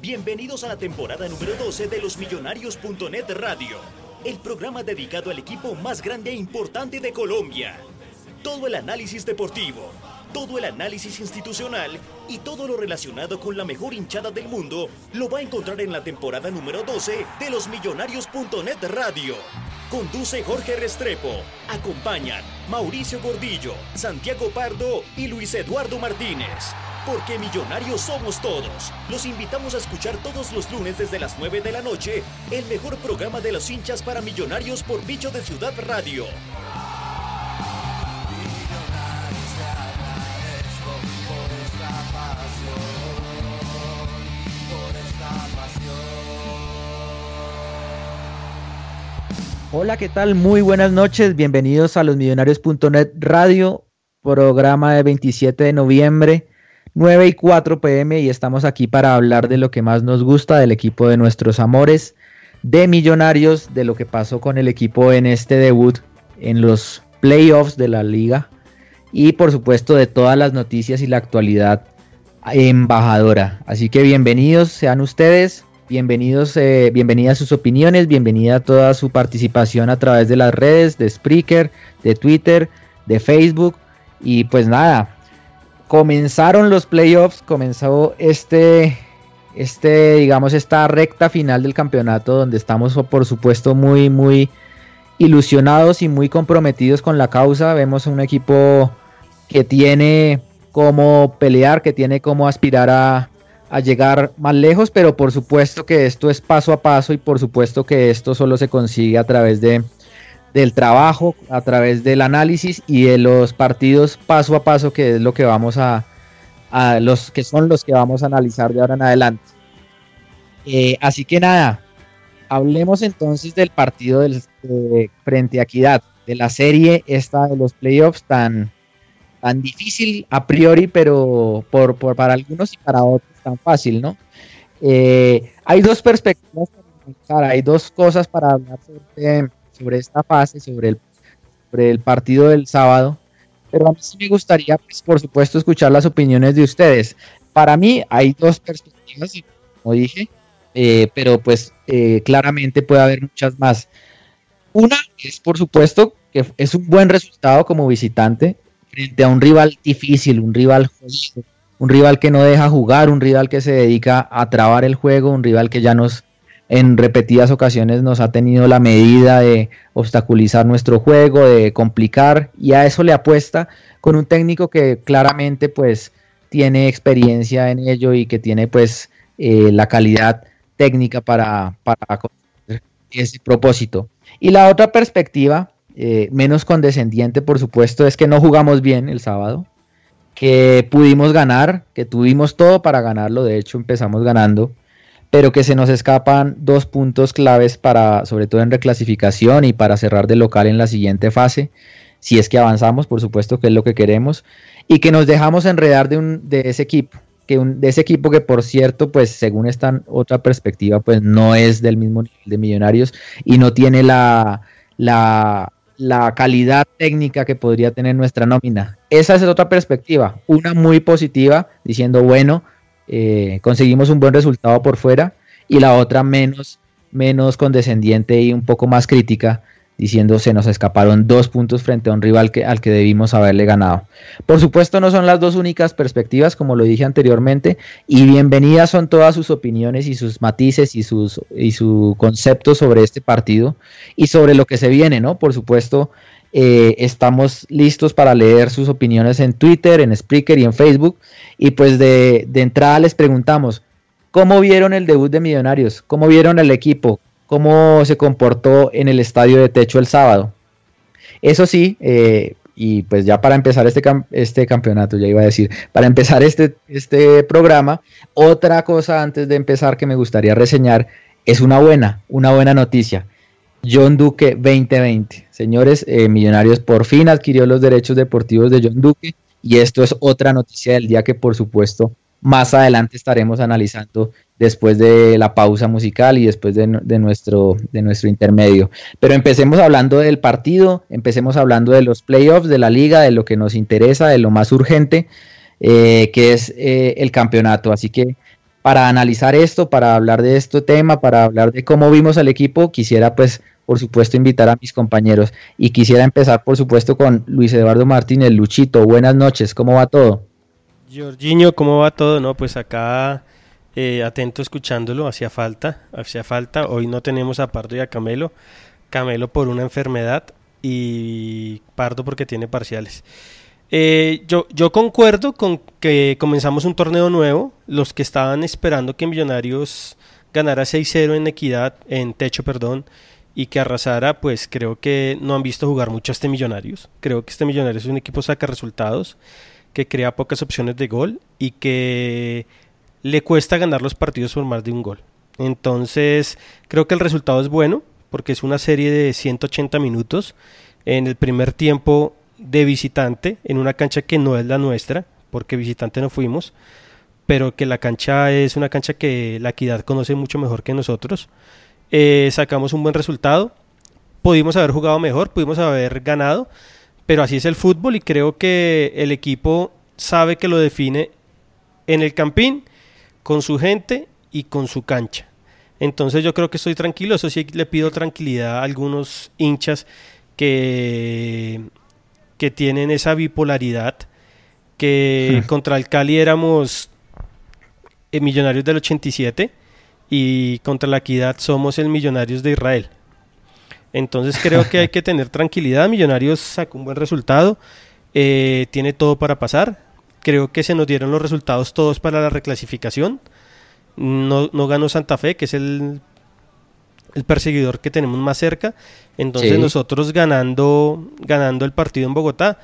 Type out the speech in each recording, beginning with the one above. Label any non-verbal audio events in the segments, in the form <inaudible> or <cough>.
Bienvenidos a la temporada número 12 de los Millonarios.net Radio, el programa dedicado al equipo más grande e importante de Colombia. Todo el análisis deportivo, todo el análisis institucional y todo lo relacionado con la mejor hinchada del mundo lo va a encontrar en la temporada número 12 de los Millonarios.net Radio. Conduce Jorge Restrepo. Acompañan Mauricio Gordillo, Santiago Pardo y Luis Eduardo Martínez. Porque millonarios somos todos. Los invitamos a escuchar todos los lunes desde las 9 de la noche el mejor programa de los hinchas para millonarios por Bicho de Ciudad Radio. Hola, ¿qué tal? Muy buenas noches. Bienvenidos a los millonarios.net Radio, programa de 27 de noviembre 9 y 4 pm y estamos aquí para hablar de lo que más nos gusta del equipo de nuestros amores, de Millonarios, de lo que pasó con el equipo en este debut en los playoffs de la liga y por supuesto de todas las noticias y la actualidad embajadora. Así que bienvenidos sean ustedes, bienvenidos, eh, bienvenidas sus opiniones, bienvenida toda su participación a través de las redes, de Spreaker, de Twitter, de Facebook y pues nada, comenzaron los playoffs, comenzó este, este, digamos, esta recta final del campeonato donde estamos, por supuesto, muy, muy ilusionados y muy comprometidos con la causa. Vemos un equipo que tiene cómo pelear, que tiene cómo aspirar a, a llegar más lejos, pero por supuesto que esto es paso a paso y por supuesto que esto solo se consigue a través de del trabajo, a través del análisis y de los partidos paso a paso, que es lo que vamos a, los que son los que vamos a analizar de ahora en adelante. Eh, así que nada, hablemos entonces del partido del, frente a Equidad, de la serie esta de los playoffs tan, tan difícil a priori, pero por, para algunos y para otros tan fácil, ¿no? Eh, hay dos perspectivas para hay dos cosas para hablar sobre sobre esta fase, sobre el, sobre el partido del sábado. Pero a mí sí me gustaría, pues, por supuesto, escuchar las opiniones de ustedes. Para mí hay dos perspectivas, como dije, eh, pero pues eh, claramente puede haber muchas más. Una es, por supuesto, que es un buen resultado como visitante frente a un rival difícil, un rival jodido, un rival que no deja jugar, un rival que se dedica a trabar el juego, un rival que ya nos en repetidas ocasiones nos ha tenido la medida de obstaculizar nuestro juego, de complicar y a eso le apuesta con un técnico que claramente pues tiene experiencia en ello y que tiene pues eh, la calidad técnica para, para ese propósito. Y la otra perspectiva, eh, menos condescendiente por supuesto, es que no jugamos bien el sábado, que pudimos ganar, que tuvimos todo para ganarlo, de hecho empezamos ganando pero que se nos escapan dos puntos claves para, sobre todo en reclasificación y para cerrar de local en la siguiente fase, si es que avanzamos, por supuesto que es lo que queremos, y que nos dejamos enredar de, un, de ese equipo, que de ese equipo que por cierto, pues según esta otra perspectiva, pues no es del mismo nivel de millonarios y no tiene la, la, la calidad técnica que podría tener nuestra nómina. Esa es otra perspectiva, una muy positiva, diciendo, bueno, eh, conseguimos un buen resultado por fuera y la otra menos, menos condescendiente y un poco más crítica, diciendo se nos escaparon dos puntos frente a un rival que, al que debimos haberle ganado. Por supuesto no son las dos únicas perspectivas, como lo dije anteriormente, y bienvenidas son todas sus opiniones y sus matices y sus y su concepto sobre este partido y sobre lo que se viene, ¿no? Por supuesto, eh, estamos listos para leer sus opiniones en Twitter, en Spreaker y en Facebook. Y pues de, de entrada les preguntamos, ¿cómo vieron el debut de Millonarios? ¿Cómo vieron el equipo? ¿Cómo se comportó en el estadio de techo el sábado? Eso sí, eh, y pues ya para empezar este, este campeonato, ya iba a decir, para empezar este, este programa, otra cosa antes de empezar que me gustaría reseñar es una buena, una buena noticia. John Duque 2020. Señores, eh, Millonarios por fin adquirió los derechos deportivos de John Duque y esto es otra noticia del día que por supuesto más adelante estaremos analizando después de la pausa musical y después de, nuestro, de nuestro intermedio. Pero empecemos hablando del partido, empecemos hablando de los playoffs, de la liga, de lo que nos interesa, de lo más urgente, eh, que es eh, el campeonato. Así que para analizar esto, para hablar de este tema, para hablar de cómo vimos al equipo, quisiera pues por supuesto invitar a mis compañeros y quisiera empezar por supuesto con Luis Eduardo Martínez, Luchito, buenas noches, ¿cómo va todo? Jorginho, ¿cómo va todo? No, pues acá eh, atento escuchándolo, hacía falta, hacía falta, hoy no tenemos a Pardo y a Camelo, Camelo por una enfermedad y Pardo porque tiene parciales. Eh, yo, yo concuerdo con que comenzamos un torneo nuevo. Los que estaban esperando que Millonarios ganara 6-0 en equidad, en techo, perdón, y que arrasara, pues creo que no han visto jugar mucho a este Millonarios. Creo que este Millonarios es un equipo saca resultados, que crea pocas opciones de gol y que le cuesta ganar los partidos por más de un gol. Entonces, creo que el resultado es bueno, porque es una serie de 180 minutos. En el primer tiempo de visitante en una cancha que no es la nuestra, porque visitante no fuimos, pero que la cancha es una cancha que la equidad conoce mucho mejor que nosotros. Eh, sacamos un buen resultado, pudimos haber jugado mejor, pudimos haber ganado, pero así es el fútbol y creo que el equipo sabe que lo define en el campín, con su gente y con su cancha. Entonces yo creo que estoy tranquilo, eso sí le pido tranquilidad a algunos hinchas que que tienen esa bipolaridad, que hmm. contra el Cali éramos eh, millonarios del 87 y contra la equidad somos el millonarios de Israel. Entonces creo que hay que tener tranquilidad. Millonarios sacó un buen resultado, eh, tiene todo para pasar. Creo que se nos dieron los resultados todos para la reclasificación. No, no ganó Santa Fe, que es el el perseguidor que tenemos más cerca. Entonces nosotros ganando, ganando el partido en Bogotá,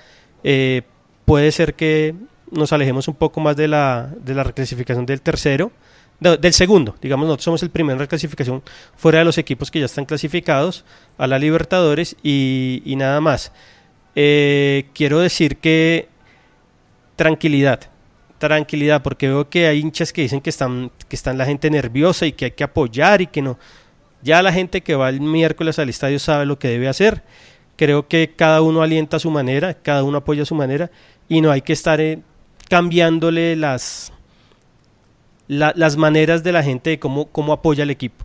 eh, puede ser que nos alejemos un poco más de la, de la reclasificación del tercero, del segundo. Digamos, nosotros somos el primero en reclasificación fuera de los equipos que ya están clasificados a la Libertadores y, nada más. Eh, quiero decir que tranquilidad, tranquilidad, porque veo que hay hinchas que dicen que están, que están la gente nerviosa y que hay que apoyar y que no. Ya la gente que va el miércoles al estadio sabe lo que debe hacer. Creo que cada uno alienta a su manera, cada uno apoya a su manera y no hay que estar eh, cambiándole las, las maneras de la gente de cómo, cómo apoya el equipo.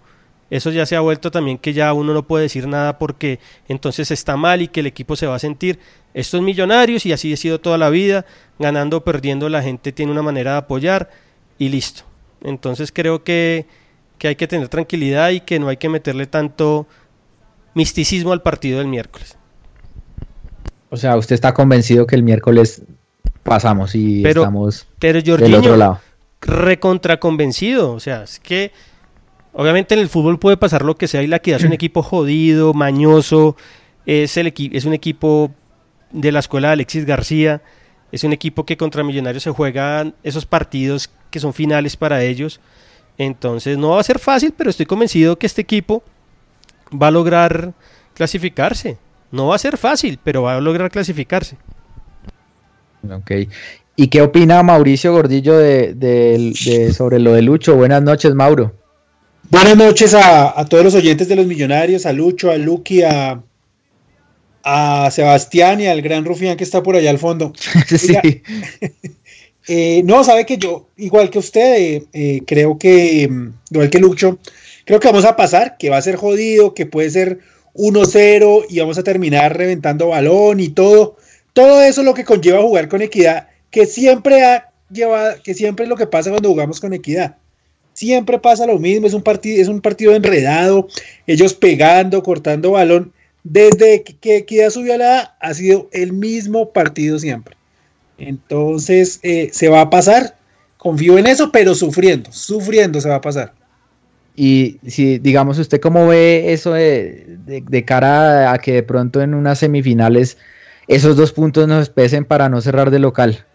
Eso ya se ha vuelto también que ya uno no puede decir nada porque entonces está mal y que el equipo se va a sentir. Estos millonarios y así ha sido toda la vida, ganando o perdiendo la gente tiene una manera de apoyar y listo. Entonces creo que que hay que tener tranquilidad y que no hay que meterle tanto misticismo al partido del miércoles. O sea, usted está convencido que el miércoles pasamos y estamos pero del otro lado. Recontra convencido, o sea, es que obviamente en el fútbol puede pasar lo que sea y la equidad es un <clears throat> equipo jodido, mañoso, es, el es un equipo de la escuela de Alexis García, es un equipo que contra Millonarios se juegan esos partidos que son finales para ellos entonces no va a ser fácil, pero estoy convencido que este equipo va a lograr clasificarse. No va a ser fácil, pero va a lograr clasificarse. Ok. ¿Y qué opina Mauricio Gordillo de, sobre lo de Lucho? Buenas noches, Mauro. Buenas noches a, todos los oyentes de los millonarios, a Lucho, a Lucky, a, a Sebastián y al gran Rufián que está por allá al fondo. <laughs> sí. <laughs> Eh, no, sabe que yo, igual que usted, eh, creo que, mm, igual que Lucho, creo que vamos a pasar, que va a ser jodido, que puede ser 1-0 y vamos a terminar reventando balón y todo. Todo eso es lo que conlleva jugar con equidad, que siempre ha llevado, que siempre es lo que pasa cuando jugamos con equidad. Siempre pasa lo mismo, es un partido, es un partido enredado, ellos pegando, cortando balón. Desde que Equidad subió a la A, ha sido el mismo partido siempre. Entonces, eh, se va a pasar, confío en eso, pero sufriendo, sufriendo se va a pasar. Y si, digamos, ¿usted cómo ve eso de, de, cara a que de pronto en unas semifinales esos dos puntos nos pesen para no cerrar de local?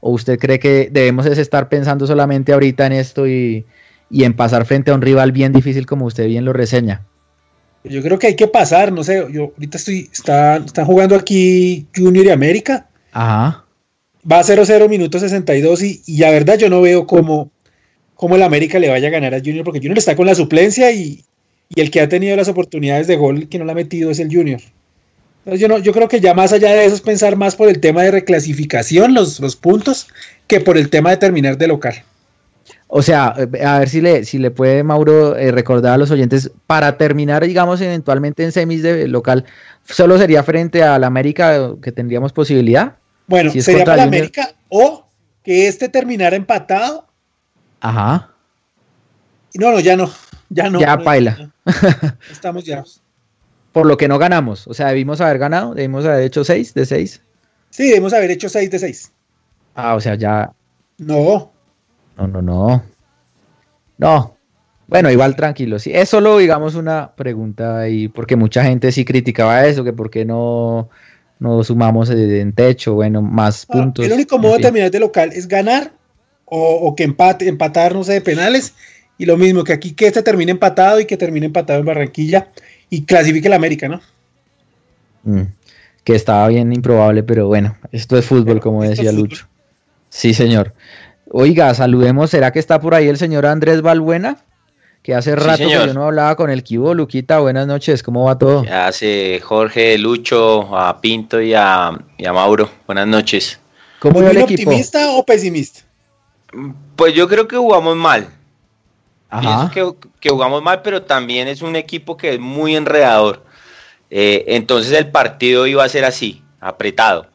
¿O usted cree que debemos estar pensando solamente ahorita en esto y, y en pasar frente a un rival bien difícil como usted bien lo reseña? Yo creo que hay que pasar, no sé, yo ahorita estoy, están, están jugando aquí Junior y América. Ajá. Va a 0-0 minuto 62 y, y la verdad yo no veo cómo, cómo el América le vaya a ganar a Junior, porque Junior está con la suplencia y, y el que ha tenido las oportunidades de gol que no la ha metido es el Junior. Entonces yo, no, yo creo que ya más allá de eso es pensar más por el tema de reclasificación, los, los puntos, que por el tema de terminar de local. O sea, a ver si le, si le puede Mauro eh, recordar a los oyentes, para terminar, digamos, eventualmente en semis de local, ¿solo sería frente a la América que tendríamos posibilidad? Bueno, sería para América o que este terminara empatado. Ajá. No, no, ya no. Ya no. Ya paila. estamos ya. <laughs> Por lo que no ganamos. O sea, debimos haber ganado, debimos haber hecho 6 de 6. Sí, debimos haber hecho 6 de 6. Ah, o sea, ya. No. No, no, no. No. Bueno, igual tranquilo. Sí, es solo, digamos, una pregunta ahí, porque mucha gente sí criticaba eso, que por qué no, no sumamos en techo, bueno, más ah, puntos. el único modo de terminar de local es ganar o, que empate, empatar, no sé, de penales. Y lo mismo, que aquí que este termine empatado y que termine empatado en Barranquilla y clasifique la América, ¿no? Mm, que estaba bien improbable, pero bueno, esto es fútbol, como decía Lucho. Sí, señor. Oiga, saludemos, ¿será que está por ahí el señor Andrés Balbuena? Que hace rato que yo no hablaba con el Kibo. Luquita, buenas noches, ¿cómo va todo? Hace Jorge, Lucho, a Pinto y a, Mauro. Buenas noches. ¿Cómo va el equipo? ¿Optimista o pesimista? Pues yo creo que jugamos mal. Ajá. que, que, jugamos mal, pero también es un equipo que es muy enredador. Eh, entonces el partido iba a ser así, apretado.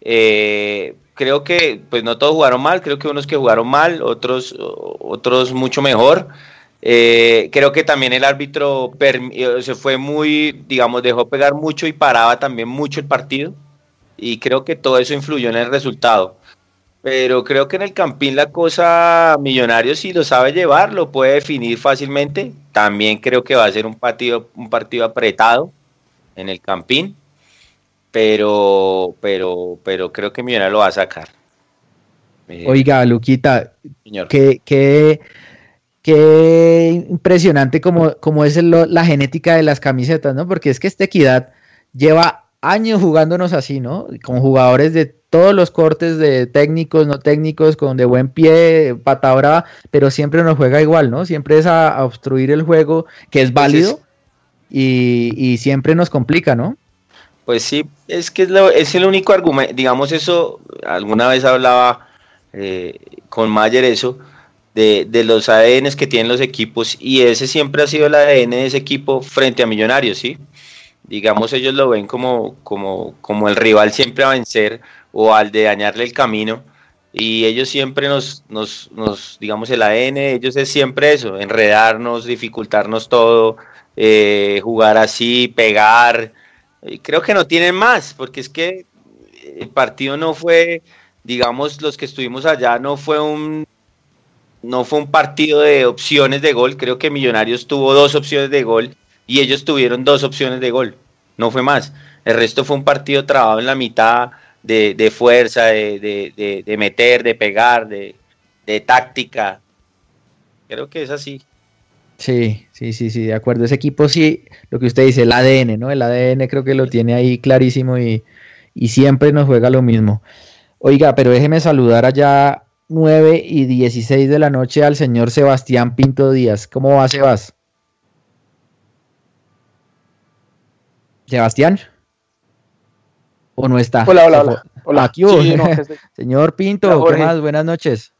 Eh, creo que pues no todos jugaron mal, creo que unos que jugaron mal, otros, otros mucho mejor. Eh, creo que también el árbitro eh, se fue muy, digamos, dejó pegar mucho y paraba también mucho el partido. Y creo que todo eso influyó en el resultado. Pero creo que en el Campín la cosa millonario si lo sabe llevar, lo puede definir fácilmente. También creo que va a ser un partido, un partido apretado en el Campín pero, pero, pero creo que Millonarios lo va a sacar. Eh, Oiga, Luquita, qué, qué, qué impresionante como, como es la genética de las camisetas, ¿no? Porque es que esta equidad lleva años jugándonos así, ¿no? Con jugadores de todos los cortes de técnicos, no técnicos, con de buen pie, patadora, pero siempre nos juega igual, ¿no? Siempre es a, obstruir el juego, que es válido, y, y siempre nos complica, ¿no? Pues sí, es que es, es el único argumento, digamos eso, alguna vez hablaba eh, con Mayer eso, de, de, los ADNs que tienen los equipos y ese siempre ha sido el ADN de ese equipo frente a Millonarios, ¿sí? Digamos ellos lo ven como, como, como el rival siempre a vencer o al de dañarle el camino y ellos siempre nos, nos, nos digamos el ADN, ellos es siempre eso, enredarnos, dificultarnos todo, eh, jugar así, pegar, creo que no tienen más, porque es que el partido no fue, digamos, los que estuvimos allá, no fue un no fue un partido de opciones de gol, creo que Millonarios tuvo dos opciones de gol y ellos tuvieron dos opciones de gol, no fue más. El resto fue un partido trabado en la mitad de, fuerza, de, de, meter, de pegar, de, táctica. Creo que es así. Sí, sí, sí, sí, de acuerdo. Ese equipo sí, lo que usted dice, el ADN, ¿no? El ADN creo que lo tiene ahí clarísimo y, siempre nos juega lo mismo. Oiga, pero déjeme saludar allá 9 y 16 de la noche al señor Sebastián Pinto Díaz. ¿Cómo va, Sebas? ¿Sebastián? ¿O no está? Hola, hola, hola. hola. Aquí, <laughs> señor Pinto, ¿qué más? Buenas noches.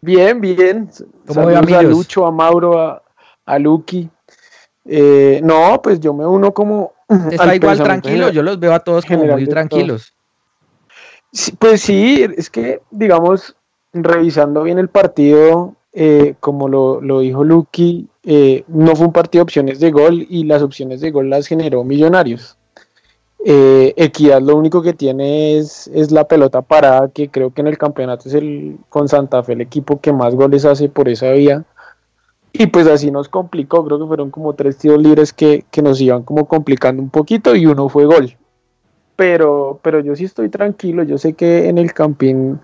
Bien, bien. ¿Cómo va, a Lucho, a Mauro, a, a Lucky. Eh, no, pues yo me uno como... Está igual tranquilo, yo los veo a todos como muy tranquilos. pues sí, es que, digamos, revisando bien el partido, eh, como lo, lo, dijo Lucky, eh, no fue un partido de opciones de gol y las opciones de gol las generó Millonarios. Eh, Equidad lo único que tiene es, es, la pelota parada, que creo que en el campeonato es el con Santa Fe el equipo que más goles hace por esa vía. Y pues así nos complicó, creo que fueron como tres tiros libres que, que nos iban como complicando un poquito y uno fue gol. Pero, pero yo sí estoy tranquilo, yo sé que en el Campín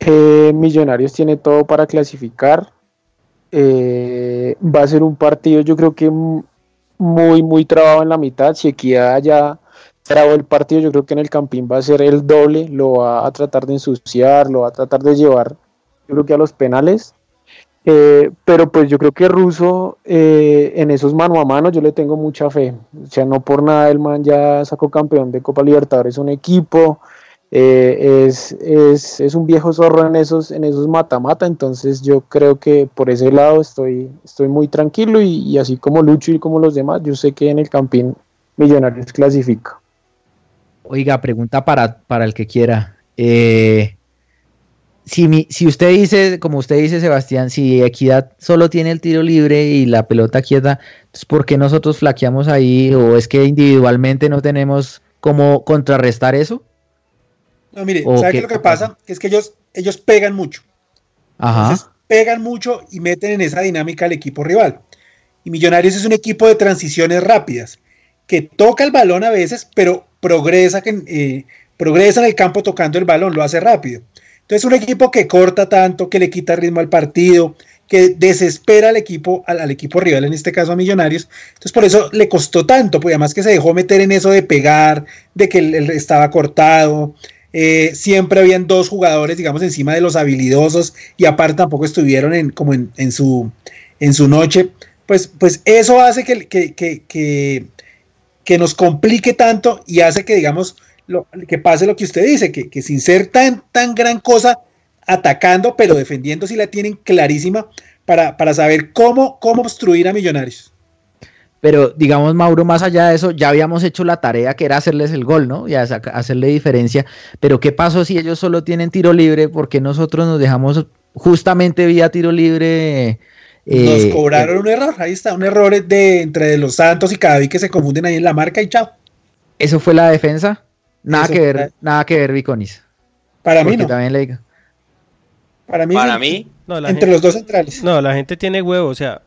eh, Millonarios tiene todo para clasificar. Eh, va a ser un partido, yo creo que muy, muy trabado en la mitad. Si Equidad ya trabó el partido, yo creo que en el Campín va a ser el doble. Lo va a tratar de ensuciar, lo va a tratar de llevar, yo creo que a los penales. Eh, pero pues yo creo que Russo en esos mano a mano yo le tengo mucha fe. O sea, no por nada el man ya sacó campeón de Copa Libertadores un equipo. Eh, es, es, es, un viejo zorro en esos en esos mata-mata, entonces yo creo que por ese lado estoy, estoy muy tranquilo y, así como Lucho y como los demás, yo sé que en el Campín Millonarios clasifica. Oiga, pregunta para, para el que quiera. Eh, si, si usted dice, como usted dice, Sebastián, si Equidad solo tiene el tiro libre y la pelota quieta, entonces ¿por qué nosotros flaqueamos ahí? ¿O es que individualmente no tenemos cómo contrarrestar eso? No, mire, ¿sabe qué es lo que pasa? Que es que ellos, ellos pegan mucho. Ajá. pegan mucho y meten en esa dinámica al equipo rival. Y Millonarios es un equipo de transiciones rápidas, que toca el balón a veces, pero progresa, eh, progresa en el campo tocando el balón, lo hace rápido. Entonces un equipo que corta tanto, que le quita ritmo al partido, que desespera al equipo, al, equipo rival, en este caso a Millonarios. Entonces por eso le costó tanto, pues además que se dejó meter en eso de pegar, de que él estaba cortado, eh, siempre habían dos jugadores, digamos, encima de los habilidosos y aparte tampoco estuvieron en, como en, su, en su noche. Pues, pues eso hace que, que, que, nos complique tanto y hace que, digamos, lo, que pase lo que usted dice, que, sin ser tan, tan gran cosa atacando, pero defendiendo si la tienen clarísima para, para saber cómo, cómo obstruir a Millonarios. Pero digamos, Mauro, más allá de eso, ya habíamos hecho la tarea que era hacerles el gol, ¿no? Y hacerle diferencia. Pero ¿qué pasó si ellos solo tienen tiro libre? porque nosotros nos dejamos justamente vía tiro libre? nos eh, cobraron eh, un error, ahí está, un error de entre los Santos y Cadaví que se confunden ahí en la marca y chao. ¿Eso fue la defensa? Nada que ver, nada que ver, Viconis. Para mí no. También le digo. Para mí, Para mí entre los dos centrales. No, la gente tiene huevo, o sea,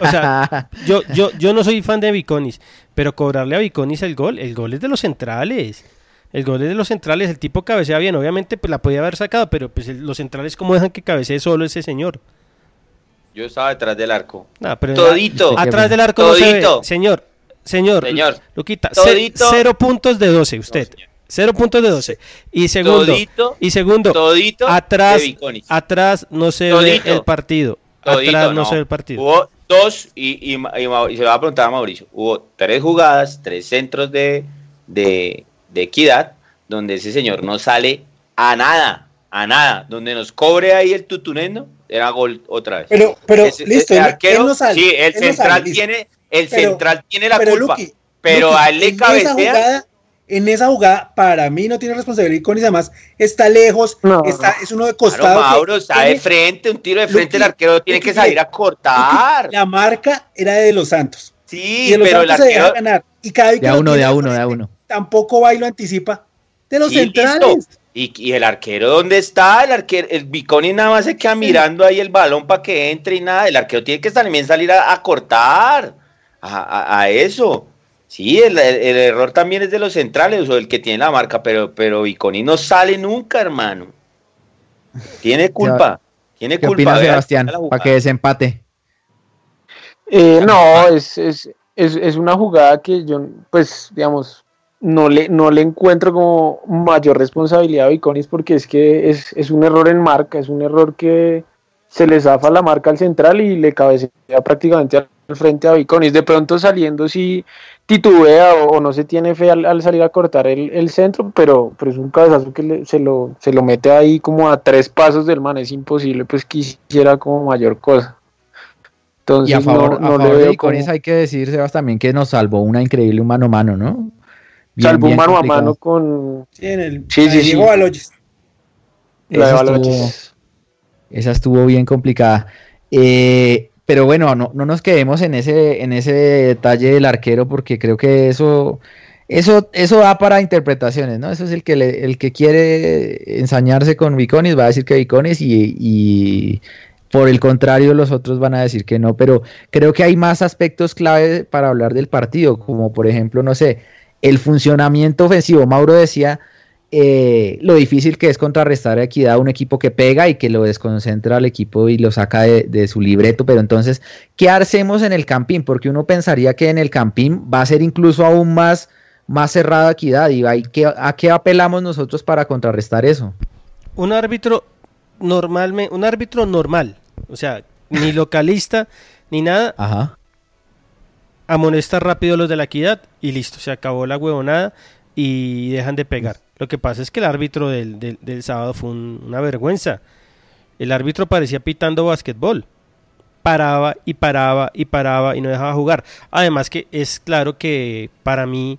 o sea, yo, yo, yo no soy fan de Viconis, pero cobrarle a Viconis el gol, el gol es de los centrales. El gol es de los centrales, el tipo cabecea bien, obviamente pues la podía haber sacado, pero pues los centrales cómo dejan que cabecee solo ese señor. Yo estaba detrás del arco. todito. atrás del arco todito. Señor, señor, señor. Luquita, cero puntos de 12 usted. Cero puntos de 12. Y segundo, y segundo, todito atrás, atrás no se ve el partido. Atrás no, el partido. Hubo dos, y, y, se lo va a preguntar a Mauricio, hubo tres jugadas, tres centros de, de, equidad, donde ese señor no sale a nada, a nada, donde nos cobre ahí el tutunendo, era gol otra vez. Pero, pero, listo, el arquero, no sale, sí, el central tiene, el central tiene la culpa, pero a él le cabecea en esa jugada, para mí no tiene responsabilidad con y además está lejos, está, es uno de costado. Mauro, está de frente, un tiro de frente, el arquero tiene que salir a cortar. La marca era de los Santos. Sí, pero el arquero. ganar. Y cada vez de a uno, de a uno, de a uno. Tampoco va y lo anticipa. De los centrales. Y, el arquero, ¿dónde está? El arquero, el Biconi nada más se queda mirando ahí el balón para que entre y nada. El arquero tiene que también salir a, cortar a eso. Sí, el, error también es de los centrales o el que tiene la marca, pero, pero Iconi no sale nunca, hermano. Tiene <laughs> culpa. tiene ¿Qué culpa. Sebastián, para que desempate? Eh, no, es, es, es, es, una jugada que yo, pues, digamos, no le, no le encuentro como mayor responsabilidad a Iconis porque es que es, es un error en marca, es un error que se le zafa la marca al central y le cabecea prácticamente al frente a Viconis. De pronto saliendo sí titubea o, no se tiene fe al, salir a cortar el, centro, pero, pero es un cabezazo que se, lo, se lo mete ahí como a tres pasos del man, es imposible, pues quisiera como mayor cosa. y a favor, de Viconis hay que decir, Sebas, también que nos salvó una increíble mano a mano, ¿no? salvó un mano a mano con... Sí, en el... Sí, sí, sí. Esa estuvo bien complicada. Eh, pero bueno, no, no, nos quedemos en ese, en ese detalle del arquero porque creo que eso, eso, eso da para interpretaciones, ¿no? Eso es el que, el que quiere ensañarse con Viconis, va a decir que Viconis y, y por el contrario los otros van a decir que no, pero creo que hay más aspectos clave para hablar del partido, como por ejemplo, no sé, el funcionamiento ofensivo. Mauro decía eh, lo difícil que es contrarrestar equidad a un equipo que pega y que lo desconcentra al equipo y lo saca de, su libreto. Pero entonces, ¿qué hacemos en el campín? Porque uno pensaría que en el campín va a ser incluso aún más, más cerrada equidad. ¿Y ¿a qué apelamos nosotros para contrarrestar eso? Un árbitro normalmente, un árbitro normal, o sea, ni <laughs> localista ni nada. Ajá. Amonesta rápido los de la equidad y listo, se acabó la huevonada y dejan de pegar. Lo que pasa es que el árbitro del, del, sábado fue una vergüenza. El árbitro parecía pitando basquetbol. Paraba y paraba y paraba y no dejaba jugar. Además que es claro que para mí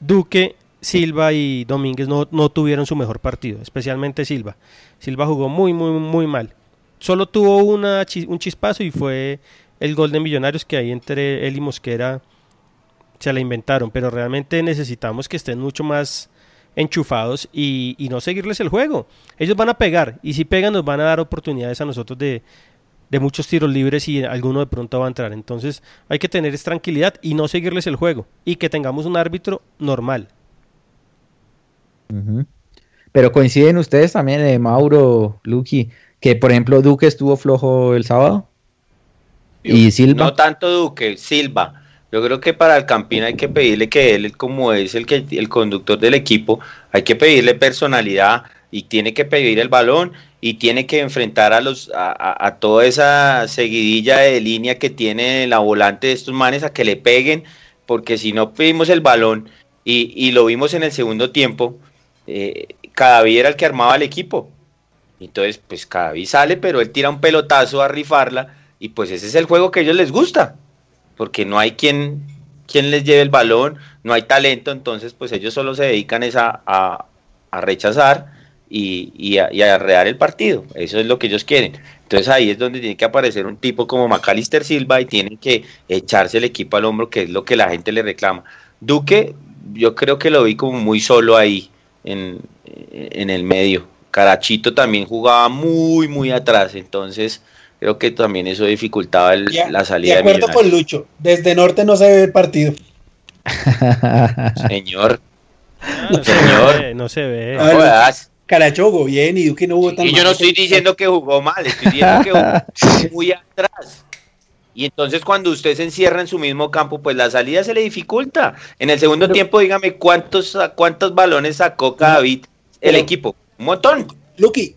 Duque, Silva y Domínguez no, no tuvieron su mejor partido, especialmente Silva. Silva jugó muy, muy, muy mal. Solo tuvo una, un chispazo y fue el gol de Millonarios que ahí entre él y Mosquera se la inventaron, pero realmente necesitamos que estén mucho más enchufados y, no seguirles el juego. Ellos van a pegar y si pegan nos van a dar oportunidades a nosotros de, muchos tiros libres y alguno de pronto va a entrar. Entonces hay que tener tranquilidad y no seguirles el juego y que tengamos un árbitro normal. Pero coinciden ustedes también, eh, Mauro, Lucky, que por ejemplo Duque estuvo flojo el sábado. Y Silva. No tanto Duque, Silva. Yo creo que para el Campín hay que pedirle que él, como es el, que, el conductor del equipo, hay que pedirle personalidad y tiene que pedir el balón y tiene que enfrentar a los a, toda esa seguidilla de línea que tiene la volante de estos manes a que le peguen, porque si no pedimos el balón y, lo vimos en el segundo tiempo, eh, Cadaví era el que armaba el equipo. Entonces, pues Cadaví sale, pero él tira un pelotazo a rifarla y pues ese es el juego que a ellos les gusta porque no hay quien, quien les lleve el balón, no hay talento, entonces pues ellos solo se dedican a, rechazar y, y, a, y, arrear el partido, eso es lo que ellos quieren. Entonces ahí es donde tiene que aparecer un tipo como Macalister Silva y tienen que echarse el equipo al hombro, que es lo que la gente le reclama. Duque, yo creo que lo vi como muy solo ahí en, en el medio. Carachito también jugaba muy, muy atrás, entonces creo que también eso dificultaba la salida. De acuerdo con Lucho, desde norte no se ve el partido. <laughs> señor. no señor. Se ve, no se ve. Caracho jugó bien y Duque no jugó tan Y yo no estoy diciendo que jugó mal, estoy diciendo que jugó <laughs> muy atrás. Y entonces cuando usted se encierra en su mismo campo, pues la salida se le dificulta. En el segundo tiempo, dígame cuántos cuántos balones sacó cada bit el equipo. Un montón. Lucky,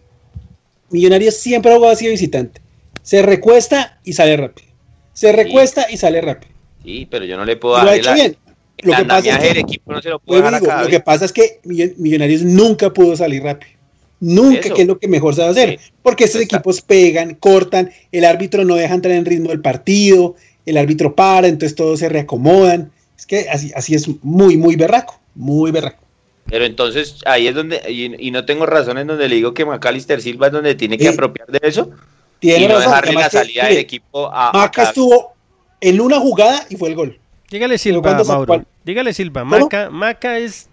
Millonarios siempre ha jugado así visitante. Se recuesta y sale rápido. Se recuesta y sale rápido. Sí, pero yo no le puedo dar. Lo ha hecho bien. Lo que, pasa es que, equipo no se lo, puede dar lo que pasa es que Millonarios nunca pudo salir rápido. Nunca, que es lo que mejor se va a hacer. Porque estos equipos pegan, cortan, el árbitro no deja entrar en ritmo del partido, el árbitro para, entonces todos se reacomodan. Es que así, así es muy, muy berraco, muy berraco. Pero entonces ahí es donde, y, no tengo razón en donde le digo que Macalister Silva es donde tiene que apropiar de eso. Tiene y no dejarle la salida del equipo a. Maca estuvo en una jugada y fue el gol. Dígale Silva, Mauro. Dígale Silva. Maca, Maca es.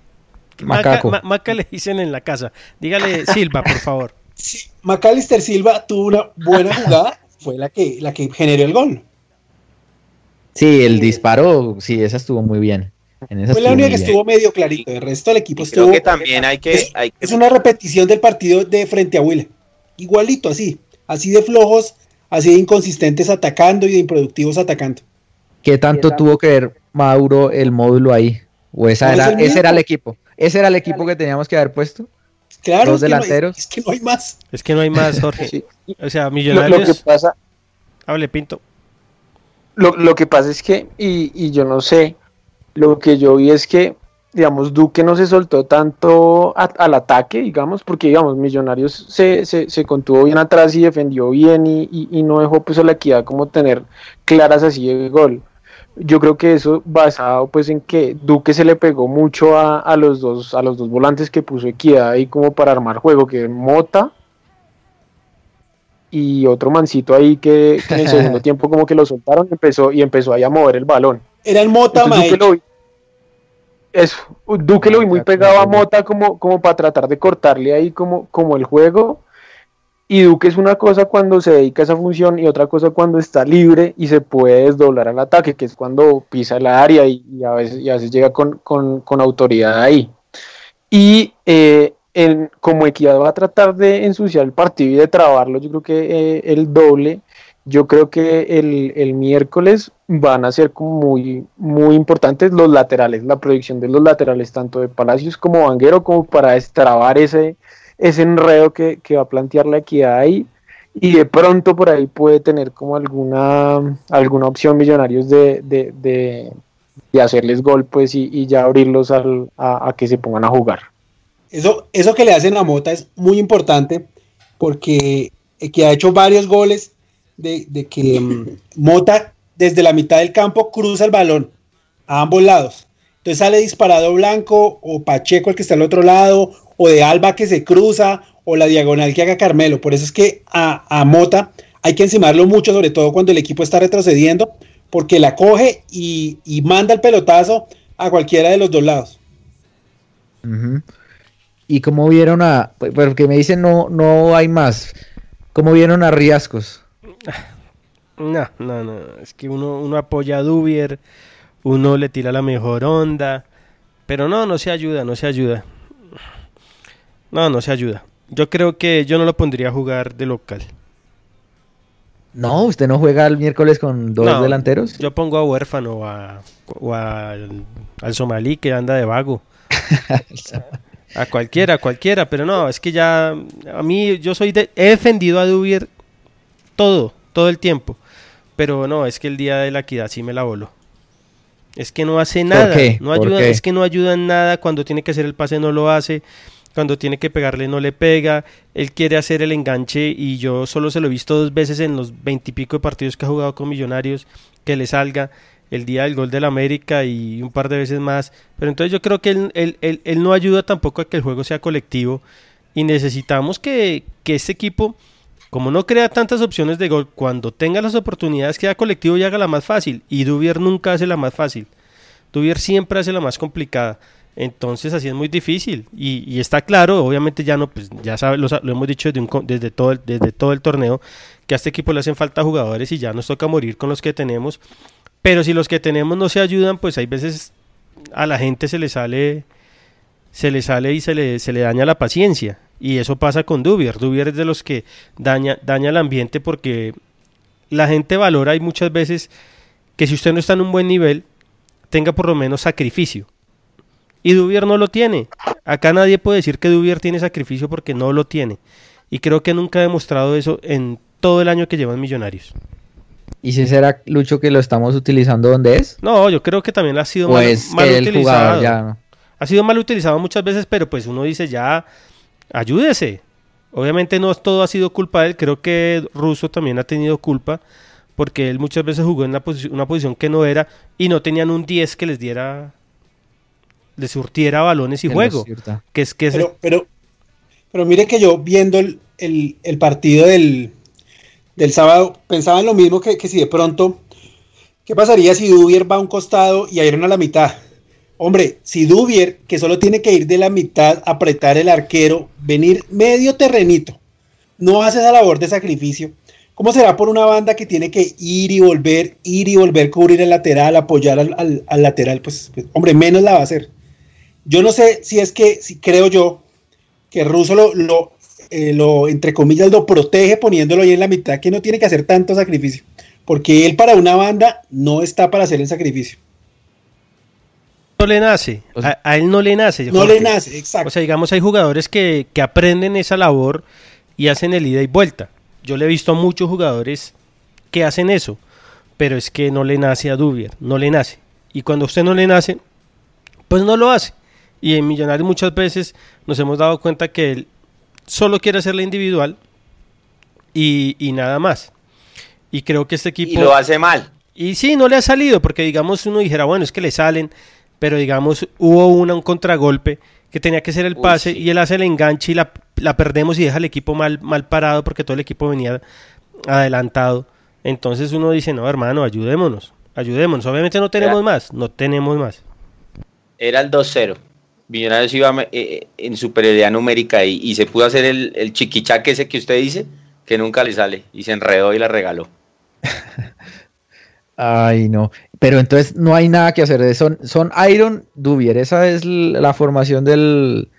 Maca, Maca, le dicen en la casa. Dígale Silva, por favor. <laughs> Sí, Macalister Silva tuvo una buena <laughs> jugada, fue la que, la que generó el gol. Sí, el disparo, sí, esa estuvo muy bien. fue la única que estuvo medio clarito. El resto del equipo estuvo. Creo que también hay que. Es, hay que... es una repetición del partido de frente a Will. Igualito, así así de flojos, así de inconsistentes atacando y de improductivos atacando. ¿Qué tanto tuvo que ver Mauro el módulo ahí? ¿O esa era, ese era el equipo? ¿Ese era el equipo que teníamos que haber puesto? Claro, Dos delanteros. es que no hay más. Es que no hay más, Jorge. <laughs> O sea, Millonarios. Lo, que pasa. Hable, Pinto. Lo, que pasa es que, y, y yo no sé, lo que yo vi es que digamos, Duque no se soltó tanto al ataque, digamos, porque, digamos, Millonarios se, se, contuvo bien atrás y defendió bien y, no dejó pues a la equidad como tener claras así de gol. Yo creo que eso basado pues en que Duque se le pegó mucho a, los dos a los dos volantes que puso equidad ahí como para armar juego, que Mota y otro mancito ahí que, en el segundo <laughs> tiempo como que lo soltaron y empezó, y empezó ahí a mover el balón. Era el Mota, eso, Duque lo vi muy pegado a Mota como, como para tratar de cortarle ahí como, como el juego. Y Duque es una cosa cuando se dedica a esa función y otra cosa cuando está libre y se puede desdoblar al ataque, que es cuando pisa la área y, a, veces, a veces llega con, autoridad ahí. Y eh, en, como Equidad va a tratar de ensuciar el partido y de trabarlo, yo creo que eh, el doble yo creo que el, miércoles van a ser como muy, muy importantes los laterales, la proyección de los laterales, tanto de Palacios como Vanguero, como para destrabar ese, ese enredo que, va a plantear la equidad ahí. Y de pronto por ahí puede tener como alguna, alguna opción Millonarios de, de, hacerles gol pues, y, ya abrirlos al, a, que se pongan a jugar. Eso, eso que le hacen a Mota es muy importante porque que ha hecho varios goles de, que mm, Mota desde la mitad del campo cruza el balón a ambos lados. Entonces sale disparado Blanco o Pacheco el que está al otro lado, o de Alba que se cruza, o la diagonal que haga Carmelo. Por eso es que a, Mota hay que encimarlo mucho, sobre todo cuando el equipo está retrocediendo, porque la coge y, manda el pelotazo a cualquiera de los dos lados. ¿Y cómo vieron a.? Porque me dicen no, no hay más. ¿Cómo vieron a Riascos? <laughs> No, no, no. Es que uno, uno apoya a Dubier, uno le tira la mejor onda. Pero no, no se ayuda, no se ayuda. No, no se ayuda. Yo creo que yo no lo pondría a jugar de local. No, usted no juega el miércoles con dos delanteros. Yo pongo a huérfano o, a, al, al, somalí que anda de vago. <laughs> a cualquiera, a cualquiera, pero no, es que ya a mí yo soy de, he defendido a Dubier todo, todo el tiempo. Pero no, es que el día de la equidad sí me la voló. Es que no hace nada, no ayuda, es que no ayuda en nada, cuando tiene que hacer el pase no lo hace, cuando tiene que pegarle no le pega, él quiere hacer el enganche y yo solo se lo he visto dos veces en los veintipico de partidos que ha jugado con Millonarios, que le salga el día del gol del América y un par de veces más, pero entonces yo creo que él, él, no ayuda tampoco a que el juego sea colectivo y necesitamos que, que este equipo como no crea tantas opciones de gol, cuando tenga las oportunidades queda colectivo y haga la más fácil. Y Duvier nunca hace la más fácil. Duvier siempre hace la más complicada. Entonces así es muy difícil. Y, está claro, obviamente ya no, pues ya sabe, lo, hemos dicho desde, desde, todo el, desde todo el torneo, que a este equipo le hacen falta jugadores y ya nos toca morir con los que tenemos. Pero si los que tenemos no se ayudan, pues hay veces a la gente se le sale, se le sale y se le, se le daña la paciencia. Y eso pasa con Dubier. Dubier es de los que daña, daña el ambiente porque la gente valora y muchas veces que si usted no está en un buen nivel, tenga por lo menos sacrificio. Y Dubier no lo tiene. Acá nadie puede decir que Dubier tiene sacrificio porque no lo tiene. Y creo que nunca ha demostrado eso en todo el año que llevan Millonarios. ¿Y si será Lucho que lo estamos utilizando donde es? No, yo creo que también ha sido mal, pues utilizado. Ha sido mal utilizado muchas veces, pero pues uno dice ya ayúdese. Obviamente no todo ha sido culpa de él, creo que Russo también ha tenido culpa porque él muchas veces jugó en una, posición, una posición que no era y no tenían un 10 que les diera, les surtiera balones y juego. Que es, que pero, pero, pero, mire que yo viendo el, partido del, del, sábado pensaba en lo mismo que, que si de pronto, ¿qué pasaría si Dubier va a un costado y Iron a la mitad? Hombre, si Dubier, que solo tiene que ir de la mitad, apretar el arquero, venir medio terrenito, no hace esa labor de sacrificio, ¿cómo será por una banda que tiene que ir y volver, ir y volver, cubrir el lateral, apoyar al, lateral? Pues, pues, hombre, menos la va a hacer. Yo no sé si es que, si creo yo, que Russo lo, lo, eh, lo, entre comillas, lo protege poniéndolo ahí en la mitad, que no tiene que hacer tanto sacrificio, porque él para una banda no está para hacer el sacrificio le nace, a, él no le nace. No le nace, exacto. O sea, digamos, hay jugadores que, aprenden esa labor y hacen el ida y vuelta. Yo le he visto a muchos jugadores que hacen eso, pero es que no le nace a Dubier, no le nace. Y cuando usted no le nace, pues no lo hace. Y en Millonarios muchas veces nos hemos dado cuenta que él solo quiere hacerla individual y, y nada más. Y creo que este equipo... Y lo hace mal. Y sí, no le ha salido, porque digamos uno dijera, bueno, es que le salen, pero digamos hubo una, un contragolpe que tenía que ser el pase y él hace el enganche y la, la, perdemos y deja al equipo mal, mal parado porque todo el equipo venía adelantado. Entonces uno dice, no, hermano, ayudémonos, ayudémonos. Obviamente no tenemos Era, más, no tenemos más. Era el 2-0. Millonarios iba eh, eh, en superioridad numérica y, y, se pudo hacer el, el chiquichaque ese que usted dice, que nunca le sale, y se enredó y la regaló. <laughs> Ay, no. Pero entonces no hay nada que hacer. Son, son Iron Dubier. Esa es la formación del,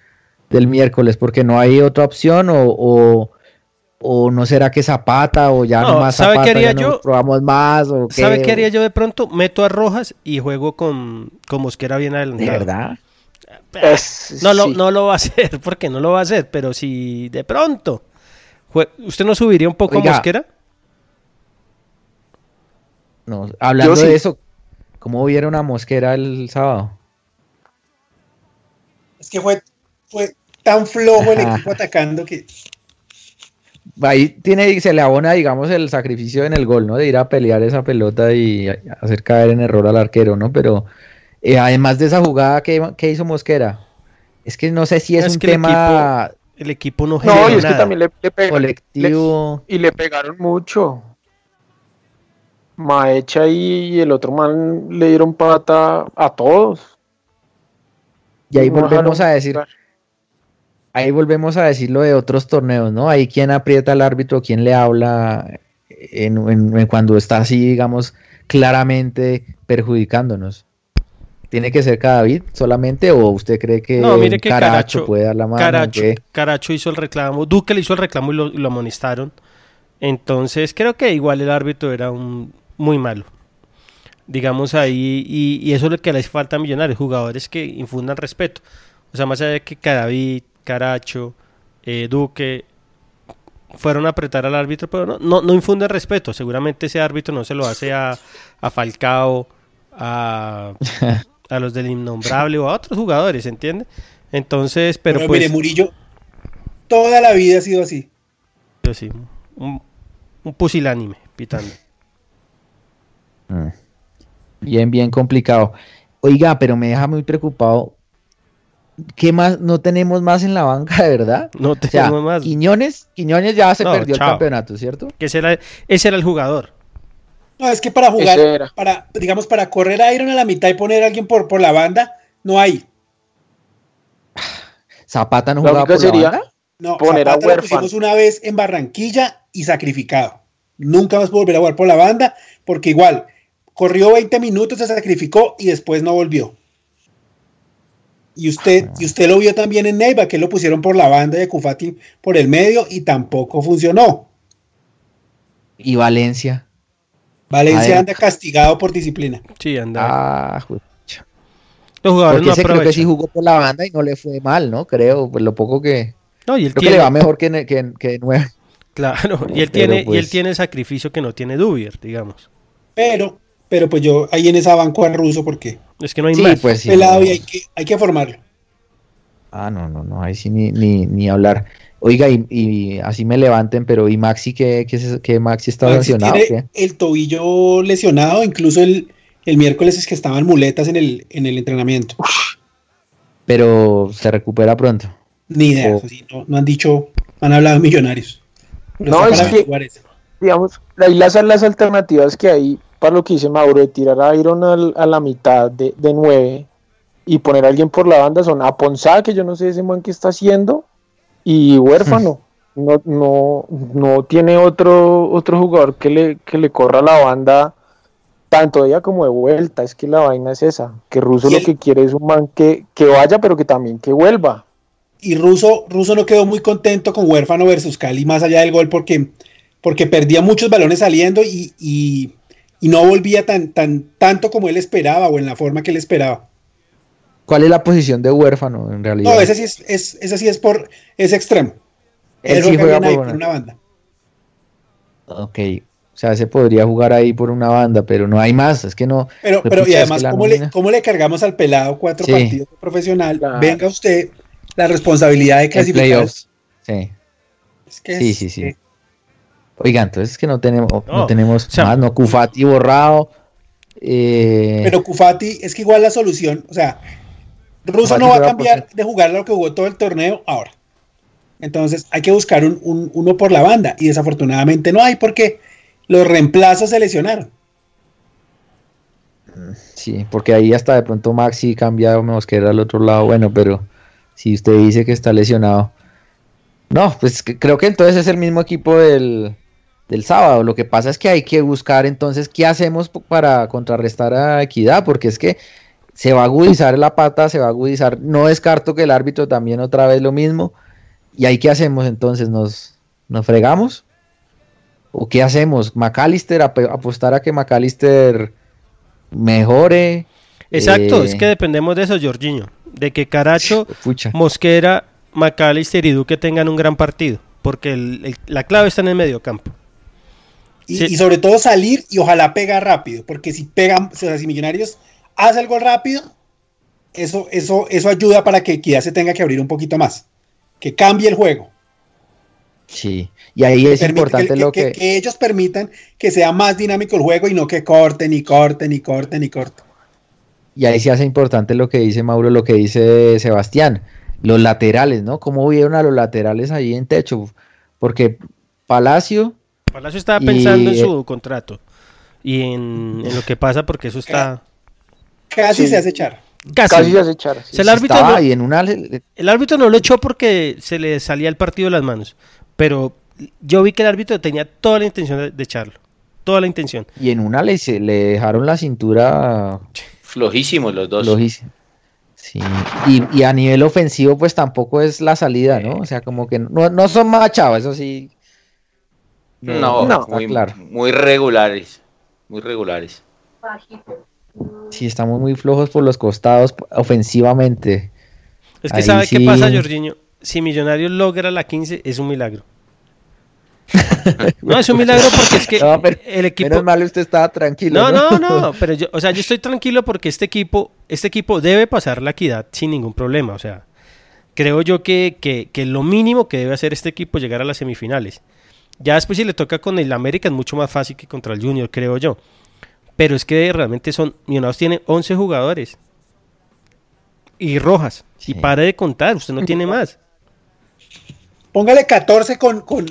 del miércoles, porque no hay otra opción o, o, o, no será que Zapata o ya no, más ¿sabe Zapata, qué haría ya yo? no probamos más o qué? ¿Sabe qué haría yo de pronto? Meto a Rojas y juego con, con Mosquera bien ¿De adelantado. verdad? Es- No, lo, sí. no lo va a <laughs> hacer, porque no lo va a hacer, pero si de pronto. ¿Usted no subiría un poco Oiga. a Mosquera? No, hablando sí. de eso, ¿cómo vieron a Mosquera el sábado? Es que fue, fue tan flojo el <laughs> equipo atacando que Ahí tiene, se le abona, digamos, el sacrificio en el gol, ¿no? De ir a pelear esa pelota y hacer caer en error al arquero, ¿no? Pero eh, además de esa jugada, ¿qué, qué hizo Mosquera? Es que no sé si es, Es un que el tema El equipo no generó No, y es que nada. también le, colectivo. le- y le pegaron mucho. Maecha y el otro man le dieron pata a todos. Y ahí volvemos a decir, ahí volvemos a decir lo de otros torneos, ¿no? Ahí quién aprieta al árbitro, quién le habla en, en- en cuando está así, digamos, claramente perjudicándonos. ¿Tiene que ser David solamente o usted cree que, No, mire un que Caracho, Caracho- puede dar la mano? Caracho, ¿Qué? Caracho hizo el reclamo, Duque le hizo el reclamo y lo, y lo amonestaron. Entonces creo que igual el árbitro era un muy malo. Digamos ahí, y, y eso es lo que le hace falta a Millonarios, jugadores que infundan respeto. O sea, más allá de que Cadavid, Caracho, eh, Duque fueron a apretar al árbitro, pero no, no, no infunden respeto. Seguramente ese árbitro no se lo hace a, a Falcao, a, a los del innombrable o a otros jugadores, ¿entiende? Entonces, pero, pero, pues... mire, Murillo toda la vida ha sido así. Pero sí, un, un pusilánime pitando. Mm. Bien, bien complicado. Oiga, pero me deja muy preocupado. ¿Qué más? No tenemos más en la banca, de verdad. No O sea, tenemos más. Quiñones, Quiñones ya se No, perdió chao. el campeonato, ¿cierto? Que ese era, ese era el jugador. No, es que para jugar, para, digamos, para correr a Iron a la mitad y poner a alguien por, por la banda, no hay. Zapata no jugaba por la banda. No, Poner a Zapata lo Huérfano. pusimos una vez en Barranquilla y sacrificado. Nunca más volver a jugar por la banda, porque igual corrió 20 minutos, se sacrificó y después no volvió. Y usted, y usted lo vio también en Neiva, que lo pusieron por la banda y a Cufati por el medio y tampoco funcionó. Y Valencia. Valencia anda castigado por disciplina. Sí, anda. Ah, Los jugadores porque no ese creo que sí jugó por la banda y no le fue mal, ¿no? Creo, pues lo poco que. No, y él Creo que le va mejor que, que, que de nueve. claro, y él Pero, tiene, y él pues- tiene sacrificio que no tiene Dubier, digamos. Pero, pero pues yo ahí en esa banco al ruso porque Es que no hay Sí, más. pues sí. pelado no. y hay que, hay que formarlo. Ah, no, no, no, ahí sí ni, ni, ni hablar. Oiga, y, y así me levanten, pero ¿y Maxi qué, qué, es- qué Maxi está Maxi sancionado? o tiene qué? el tobillo lesionado, incluso el, el miércoles es que estaban muletas en el, en el entrenamiento. Pero se recupera pronto. Ni idea, eso sí, no, no han dicho, han hablado millonarios. Pero No, es que- digamos, ahí las, las alternativas que hay para lo que dice Mauro de tirar a Iron al- a la mitad de, de 9 y poner a alguien por la banda son a Ponzá, que yo no sé ese man que está haciendo, y huérfano. <laughs> No, no, no tiene otro, otro jugador que le, que le corra la banda tanto de ella como de vuelta. Es que la vaina es esa, que Russo lo el- que quiere es un man que, que vaya, pero que también que vuelva. Y Russo, Russo no quedó muy contento con Huérfano versus Cali, más allá del gol, porque, porque perdía muchos balones saliendo y, y- y no volvía tan, tan, tanto como él esperaba o en la forma que él esperaba. ¿Cuál es la posición de huérfano en realidad? No, ese sí es, es- ese sí es por, es extremo. Él Él sí juega bien ahí por por una- banda. Ok. O sea, se podría jugar ahí por una banda, pero no hay más, es que no. Pero, pero y además, ¿cómo le, cargamos al pelado cuatro partidos profesional? Venga usted la responsabilidad de clasificar. Sí. sí, sí, sí. Oiga, entonces es que no tenemos, no, tenemos más, no, Cufati borrado. Eh, pero Cufati es que igual la solución, o sea, Russo no va a cambiar de jugar lo que jugó todo el torneo ahora. Entonces hay que buscar un, uno por la banda y desafortunadamente no hay porque los reemplazos se lesionaron. Sí, porque ahí hasta de pronto Maxi cambia Mosquera al otro lado, bueno, pero si usted dice que está lesionado. No, pues creo que entonces es el mismo equipo del, del sábado. Lo que pasa es que hay que buscar entonces qué hacemos para contrarrestar a Equidad, porque es que se va a agudizar la pata, se va a agudizar. No descarto que el árbitro también otra vez lo mismo. ¿Y ahí qué hacemos entonces? ¿Nos, nos fregamos? ¿O qué hacemos? ¿McAllister? ¿Apostar a que McAllister mejore? Exacto, es eh, que dependemos de eso, Jorginho. De que Caracho, Mosquera, McAllister y Duque tengan un gran partido. Porque la clave está en el Y, sobre todo salir y ojalá pega rápido. Porque si pegan, o sea, si Millonarios hace algo rápido, eso, eso, eso ayuda para que Equidad se tenga que abrir un poquito más. Que cambie el juego. Sí, y ahí es importante lo que, que, ellos permitan que sea más dinámico el juego y no que corten y corten y corten y corten. Y ahí se hace importante lo que dice Mauro, lo que dice Sebastián, los laterales, ¿no? ¿Cómo vieron a los laterales ahí en techo? Porque Palacio... Palacio estaba pensando en su contrato y en, lo que pasa porque eso está... Casi se hace echar. Casi, se hace echar. el, árbitro no, en una... el árbitro no lo echó porque se le salía el partido de las manos, pero yo vi que el árbitro tenía toda la intención de, echarlo. Toda la intención. Y en una le, le dejaron la cintura... Flojísimos los dos. Sí, y, a nivel ofensivo, pues tampoco es la salida, ¿no? O sea, como que no, no son machados, eso sí. No, no muy, claro. muy regulares. Muy regulares. Sí, estamos muy flojos por los costados ofensivamente. Es que, ¿sabe qué pasa, Jorginho? Si Millonarios logra la 15, es un milagro. no, es un milagro porque es que <laughs> el equipo. Menos mal usted estaba tranquilo. No, no, no, <laughs> pero yo, o sea, yo estoy tranquilo porque este equipo, este equipo debe pasar la equidad sin ningún problema. O sea, creo yo que, que, lo mínimo que debe hacer este equipo es llegar a las semifinales. Ya después si le toca con el América es mucho más fácil que contra el Junior, creo yo. Pero es que realmente son, Millonarios tiene 11 jugadores. Y Rojas. Y pare de contar, usted no tiene más. <laughs> Póngale 14 con, con,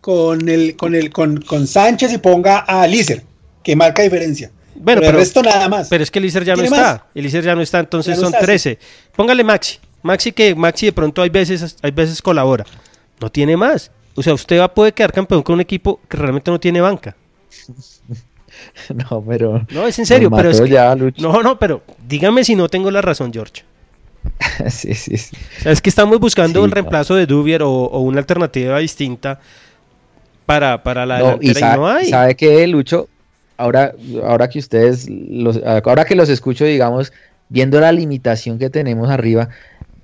con el, con el, con, con Sánchez y ponga a Lícer, que marca diferencia. Bueno, pero, el resto nada más. Pero es que Lícer ya no está. El Lícer ya no está, entonces son 13. Póngale Maxi. Maxi que Maxi de pronto hay veces, hay veces colabora. No tiene más. O sea, usted va poder quedar campeón con un equipo que realmente no tiene banca. <laughs> No, pero. No, es en serio, pero es No, no, pero dígame si no tengo la razón, George. <laughs> sí, sí, sí. es que estamos buscando un reemplazo de Dubier o, o, una alternativa distinta para, para la no, y, no hay. ¿Sabe qué, Lucho? Ahora, ahora que ustedes, los, ahora que los escucho, digamos, viendo la limitación que tenemos arriba,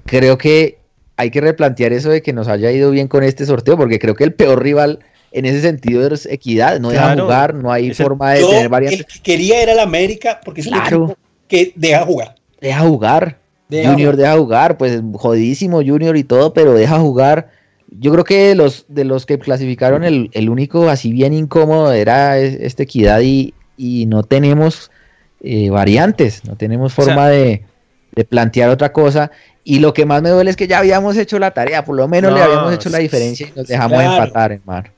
creo que hay que replantear eso de que nos haya ido bien con este sorteo, porque creo que el peor rival en ese sentido es equidad, no deja jugar, no hay forma de tener variantes. El que quería era el América, porque es un equipo que deja jugar. Deja jugar. junior deja jugar, pues jodidísimo Junior y todo, pero deja jugar yo creo que de los, de los que clasificaron, el, único así bien incómodo era este Equidad y, no tenemos eh, variantes, no tenemos forma de, plantear otra cosa. Y lo que más me duele es que ya habíamos hecho la tarea, por lo menos le habíamos hecho la diferencia y nos dejamos empatar, hermano.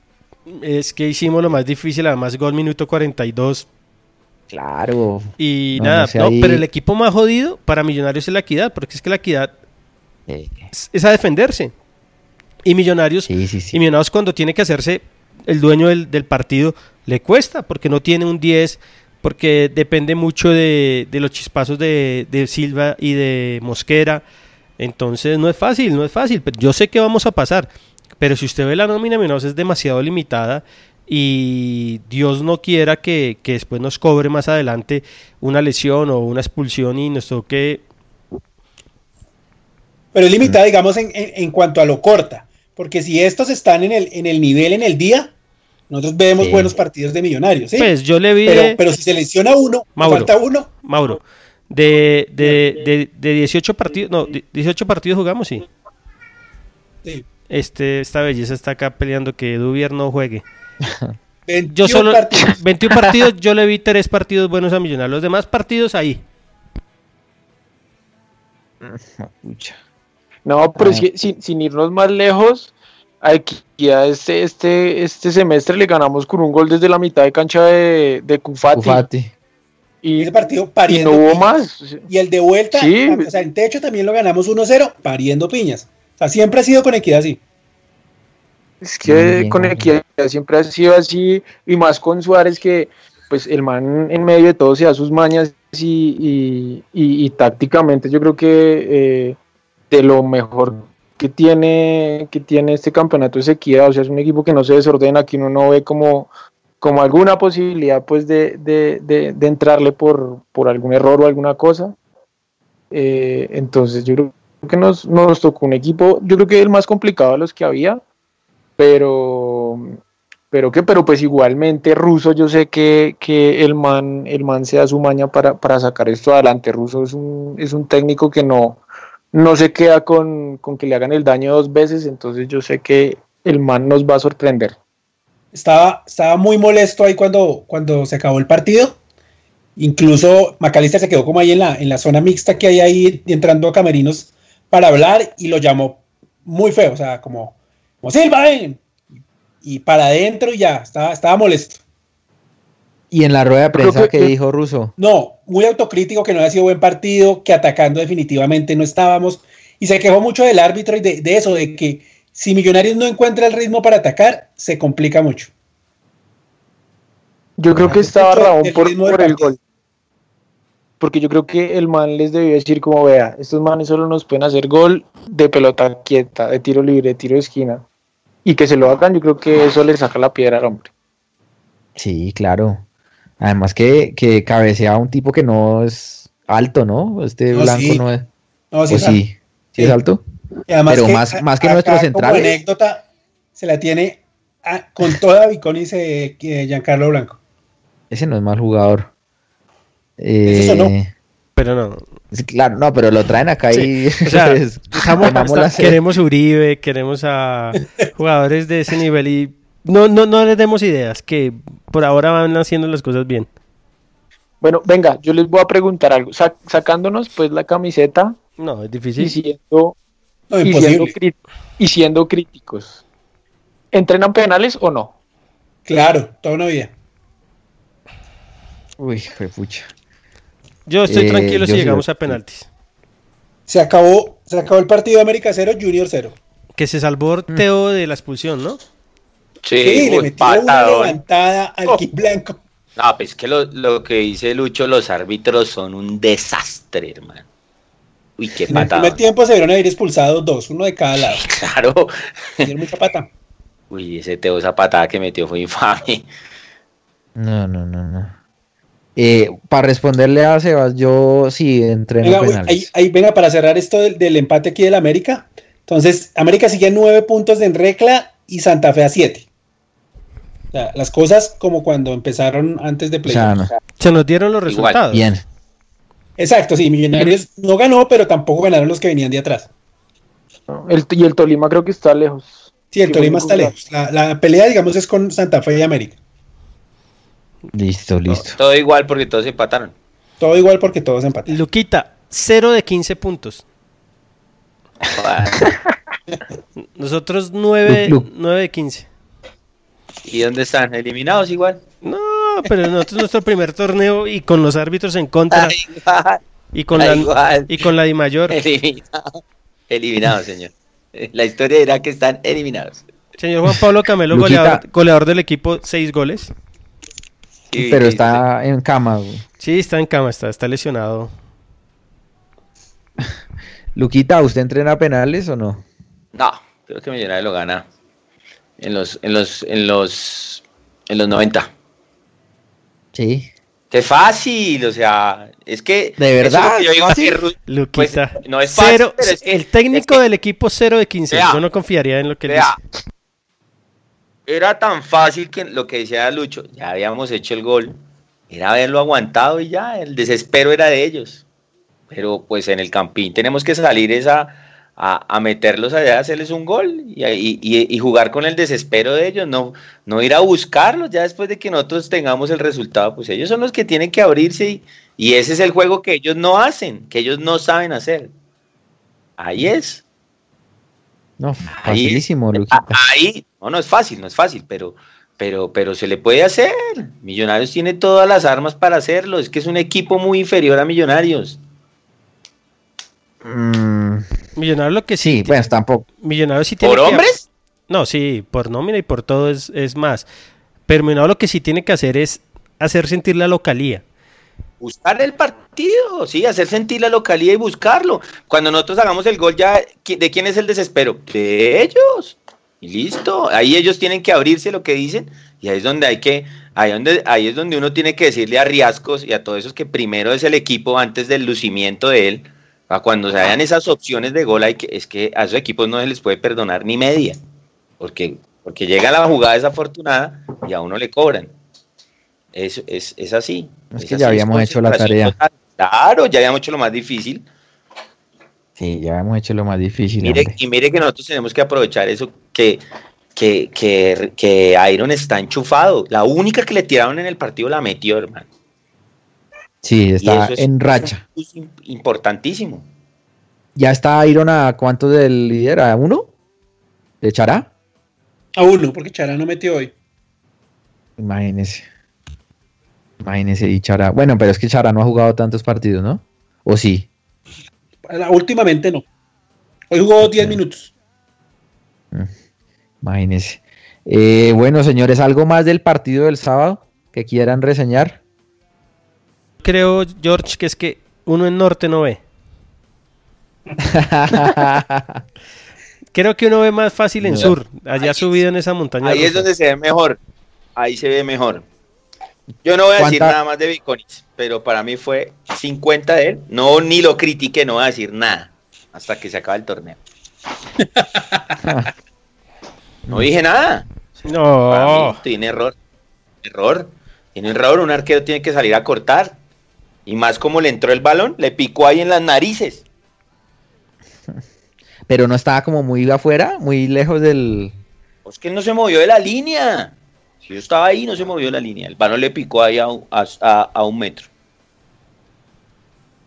Es que hicimos lo más difícil, además gol minuto 42. Claro. Y nada, no, pero el equipo más jodido para Millonarios es la equidad, porque es que la equidad eh. es a defenderse. Y Millonarios, y Millonarios cuando tiene que hacerse el dueño del, partido, le cuesta, porque no tiene un 10, porque depende mucho de, los chispazos de, Silva y de Mosquera. Entonces no es fácil, no es fácil. Pero yo sé que vamos a pasar. Pero si usted ve la nómina, Millonarios es demasiado limitada y Dios no quiera que, que, después nos cobre más adelante una lesión o una expulsión y nos toque. Pero es limitada, digamos, en, en, cuanto a lo corta. Porque si estos están en el, en el nivel en el día, Nosotros vemos buenos partidos de Millonarios, ¿sí? Pues yo le vi. Pero, si se lesiona uno, falta uno. Mauro, de, de, de, 18 partidos, no, 18 partidos jugamos, sí. Sí. Este, esta belleza está acá peleando que Dubier no juegue. <laughs> yo solo, partidos. <laughs> 21 partidos, yo le vi <laughs> tres partidos buenos a Millonarios. Los demás partidos ahí. No, pero ah. sin, irnos más lejos, aquí a este, este, este semestre le ganamos con un gol desde la mitad de cancha de, de Cufati. Y ese partido pariendo. Y no hubo más. Y el de vuelta, o sea, en techo también lo ganamos 1-0, pariendo piñas. O sea, siempre ha sido con equidad así. Es que con equidad siempre ha sido así, y más con Suárez que pues el man en medio de todo se da sus mañas y, y, tácticamente yo creo que eh, de lo mejor que tiene, que tiene este campeonato es equidad, o sea, es un equipo que no se desordena, que uno no ve como, como alguna posibilidad pues de, de, de, entrarle por, por, algún error o alguna cosa. Eh, entonces yo creo que nos, nos tocó un equipo, yo creo que el más complicado de los que había, pero pero que pero pues igualmente Russo yo sé que, que el man el man se da su maña para, para sacar esto adelante Russo es un, es un técnico que no no se queda con, con, que le hagan el daño dos veces entonces yo sé que el man nos va a sorprender estaba estaba muy molesto ahí cuando cuando se acabó el partido incluso Macalister se quedó como ahí en la en la zona mixta que hay ahí entrando a camerinos para hablar y lo llamó muy feo o sea como como Silva ven y para adentro ya, estaba, estaba molesto. ¿Y en la rueda de prensa que, dijo Russo? No, muy autocrítico, que no había sido buen partido, que atacando definitivamente no estábamos. Y se quejó mucho del árbitro y de, eso, de que si Millonarios no encuentra el ritmo para atacar, se complica mucho. Yo creo que estaba Raúl por, el gol. Porque yo creo que el man les debió decir como vea, estos manes solo nos pueden hacer gol de pelota quieta, de tiro libre, de tiro de esquina y que se lo hagan, yo creo que eso le saca la piedra al hombre. Sí, claro. Además que, que cabecea un tipo que no es alto, ¿no? Este blanco no es. No, sí, sí, sí, es alto. Pero más, más que nuestro central. anécdota se la tiene con toda Viconis eh, Giancarlo Blanco. Ese no es mal jugador. eso no. Eh, pero no. Claro, no, pero lo traen acá y <laughs> queremos Uribe, queremos a jugadores de ese nivel y no, no, no les demos ideas, que por ahora van haciendo las cosas bien. Bueno, venga, yo les voy a preguntar algo. sacándonos pues la camiseta. No, es difícil. Y siendo, y siendo, críticos. ¿Entrenan penales o no? Claro, toda una vida. Uy, fue pucha. Yo estoy eh, tranquilo si llegamos a penaltis. Se acabó, se acabó el partido de América 0, Junior 0. Que se salvó mm. Teo de la expulsión, ¿no? Sí, le metió una levantada al oh. Blanco. No, pues que lo, que dice Lucho, los árbitros son un desastre, hermano. Uy, qué patada. En el primer tiempo se vieron a ir expulsados dos, uno de cada lado. <laughs> claro. Tiene mucha pata. Uy, ese Teo, esa patada que metió fue infame. No, no, no, no. Eh, para responderle a Sebas, yo sí entreno venga, Ahí, venga, para cerrar esto del, empate aquí del América. Entonces, América sigue nueve puntos en Recla y Santa Fe a siete. las cosas como cuando empezaron antes de play. Se nos dieron los resultados. Bien. Exacto, sí, Millonarios no ganó, pero tampoco ganaron los que venían de atrás. y el Tolima creo que está lejos. Sí, el Tolima está lejos. La, la pelea, digamos, es con Santa Fe y América. Listo, listo. Todo, igual porque todos empataron. Todo igual porque todos empataron. Luquita, 0 de 15 puntos. <laughs> Nosotros 9, de 15. ¿Y dónde están? ¿Eliminados igual? No, pero nosotros nuestro primer torneo y con los árbitros en contra. y con la y con la Di Mayor. Eliminados, eliminado, señor. La historia dirá que están eliminados. Señor Juan Pablo Camelo, goleador, goleador, del equipo, 6 goles pero está en cama. Sí, está en cama, está, está lesionado. <laughs> Luquita, ¿usted entrena penales o no? No, creo que Millonarios lo gana en los, en los, en los, en los 90. Sí. Qué fácil, o sea, es que de verdad. Luquita. Pues, no es fácil, el técnico del equipo 0 de 15. yo no confiaría en lo que él dice. era tan fácil que lo que decía Lucho, ya habíamos hecho el gol, era haberlo aguantado y ya, el desespero era de ellos. Pero pues en el campín tenemos que salir esa, a, meterlos allá, hacerles un gol y, jugar con el desespero de ellos, no, no ir a buscarlos ya después de que nosotros tengamos el resultado, pues ellos son los que tienen que abrirse y, ese es el juego que ellos no hacen, que ellos no saben hacer. Ahí es. No, facilísimo, Ahí, no, no es fácil, no es fácil, pero, pero, pero se le puede hacer. Millonarios tiene todas las armas para hacerlo, es que es un equipo muy inferior a Millonarios. Mm. Millonarios lo que sí. Sí, pues tampoco. Millonarios sí tiene ¿Por hombres? No, sí, por nómina y por todo es, es más. Pero Millonarios lo que sí tiene que hacer es hacer sentir la localía. Buscar el partido, sí, hacer sentir la localía y buscarlo. Cuando nosotros hagamos el gol ya, ¿de quién es el desespero? De ellos. Y listo, ahí ellos tienen que abrirse lo que dicen y ahí es donde hay que, ahí, donde, ahí es donde uno tiene que decirle a Riascos y a todos esos que primero es el equipo antes del lucimiento de él, cuando se hayan esas opciones de gol, hay que, es que a esos equipos no se les puede perdonar ni media, porque, porque llega la jugada desafortunada y a uno le cobran. Es, es, es así. Es, que ya habíamos hecho la tarea. Claro, ya habíamos hecho lo más difícil. Sí, ya habíamos hecho lo más difícil. y mire que nosotros tenemos que aprovechar eso, que, que, que, que Iron está enchufado. La única que le tiraron en el partido la metió, hermano. Sí, está en racha. Importantísimo. ¿Ya está Iron a cuánto del líder? ¿A uno? ¿De Chará? A uno, porque Chará no metió hoy. Imagínese. Imagínese, y Chará. Bueno, pero es que Chará no ha jugado tantos partidos, ¿no? ¿O sí? Últimamente no. Hoy jugó 10 minutos. Mm, imagínese. Eh, bueno, señores, ¿algo más del partido del sábado que quieran reseñar? Creo, George, que es que uno en norte no ve. <laughs> creo que uno ve más fácil en sur, allá subido en esa montaña. Ahí es donde se ve mejor. Ahí se ve mejor. Yo no voy a decir nada más de Viconis, pero para mí fue 50 de él. No, ni lo critiqué, no voy a decir nada hasta que se acabe el torneo. <laughs> no dije nada. No. tiene error. Error. Tiene error. Un arquero tiene que salir a cortar. Y más como le entró el balón, le picó ahí en las narices. <laughs> Pero no estaba como muy afuera, muy lejos del. Pues que no se movió de la línea. Si yo estaba ahí, no se movió de la línea. El balón le picó ahí a, un metro.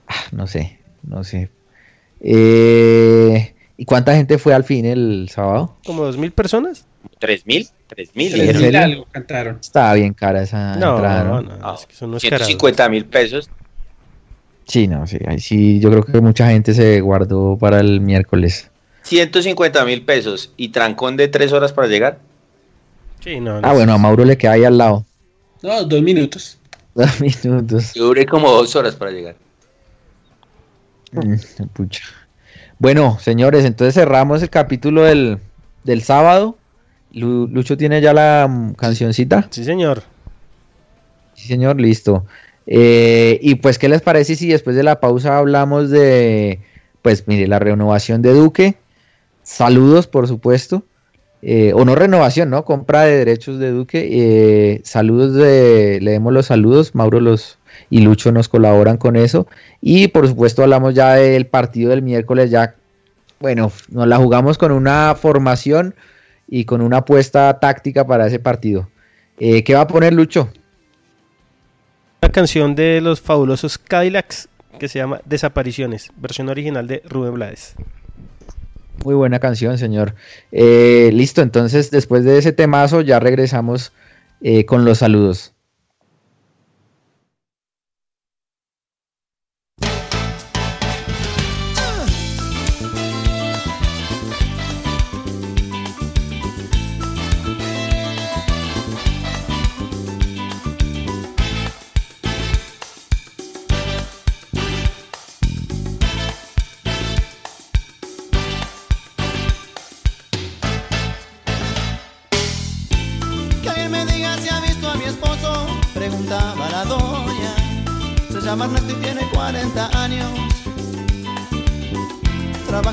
Ah, no sé, no sé. Eh, ¿Y cuánta gente fue al fin el sábado? ¿Como dos mil personas? ¿Tres mil? ¿Tres mil? cantaron. Estaba bien cara esa no, entrada. No, no, no, es que eso no es 150 mil pesos. Sí, no, sí, sí, yo creo que mucha gente se guardó para el miércoles. 150 mil pesos y trancón de tres horas para llegar. Sí, no, ah, bueno, a Mauro le queda ahí al lado. No, dos minutos. <laughs> Dos minutos. Yo duré como dos horas para llegar. Mm, pucha. Bueno, señores, entonces cerramos el capítulo del, del sábado. Lucho tiene ya la mm, cancioncita. Sí, señor. Sí, señor, listo. Eh, y pues, ¿qué les parece si después de la pausa hablamos de, pues, mire, la renovación de Duque? Saludos, por supuesto. Eh, o no renovación, ¿no? Compra de derechos de Duque. Eh, saludos de, leemos los saludos, Mauro los y Lucho nos colaboran con eso. Y por supuesto hablamos ya del partido del miércoles, ya, bueno, nos la jugamos con una formación y con una apuesta táctica para ese partido. ¿Qué va a poner Lucho? Canción de los fabulosos Cadillacs que se llama Desapariciones, versión original de Rubén Blades. Muy buena canción, señor. Eh, listo, entonces después de ese temazo ya regresamos eh, con los saludos.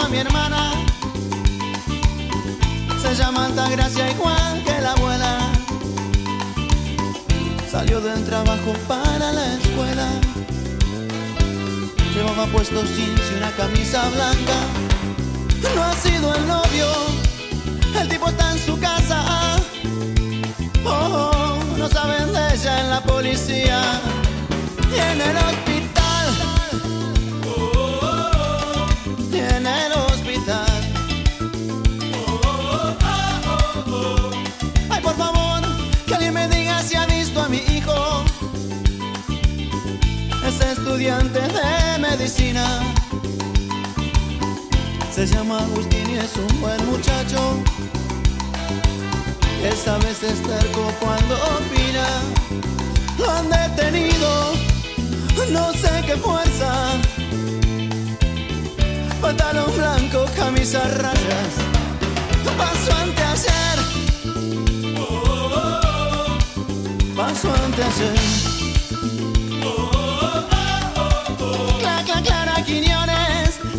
A mi hermana. Se llama Altagracia igual que la abuela. Salió del trabajo para la escuela. Llevaba puesto jeans y una camisa blanca. No ha sido el novio, el tipo está en su casa. Oh, oh, no saben de ella en la policía y en el hospital. Estudiante de medicina. Se llama Agustín y es un buen muchacho. Esta vez es terco cuando opina. Lo han detenido, no sé qué fuerza. Pantalón blanco, camisa rayas. Paso ante ayer. Paso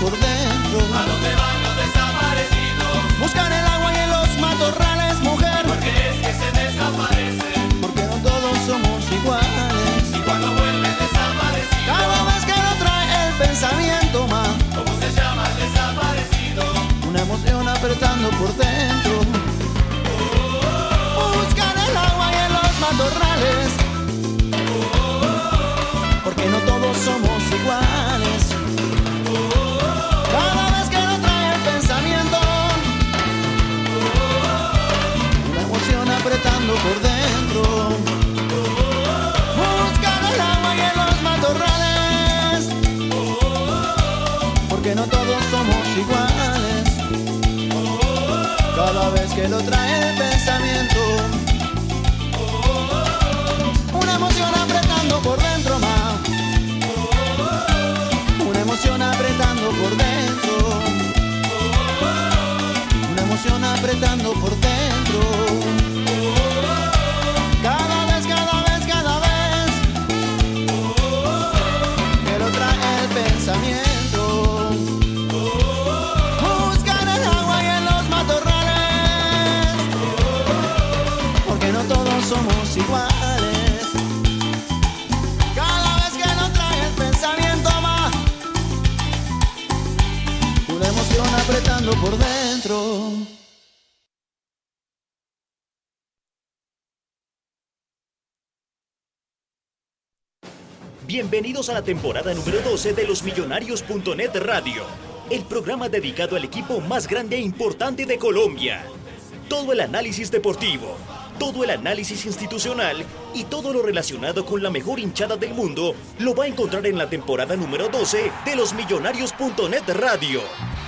por dentro. ¿A dónde van los desaparecidos? Buscan el agua y en los matorrales, mujer. Porque es que se desaparecen. Porque no todos somos iguales. Y cuando vuelven desaparecidos. Cada vez que lo trae el pensamiento, ma. ¿Cómo se llama el desaparecido? Una emoción apretando por dentro. Vez que lo trae el pensamiento. Una emoción apretando por dentro más. Una emoción apretando por dentro. Una emoción apretando por dentro. por dentro. Bienvenidos a la temporada número 12 de los Millonarios.net Radio, el programa dedicado al equipo más grande e importante de Colombia. Todo el análisis deportivo, todo el análisis institucional y todo lo relacionado con la mejor hinchada del mundo lo va a encontrar en la temporada número 12 de los Millonarios.net Radio.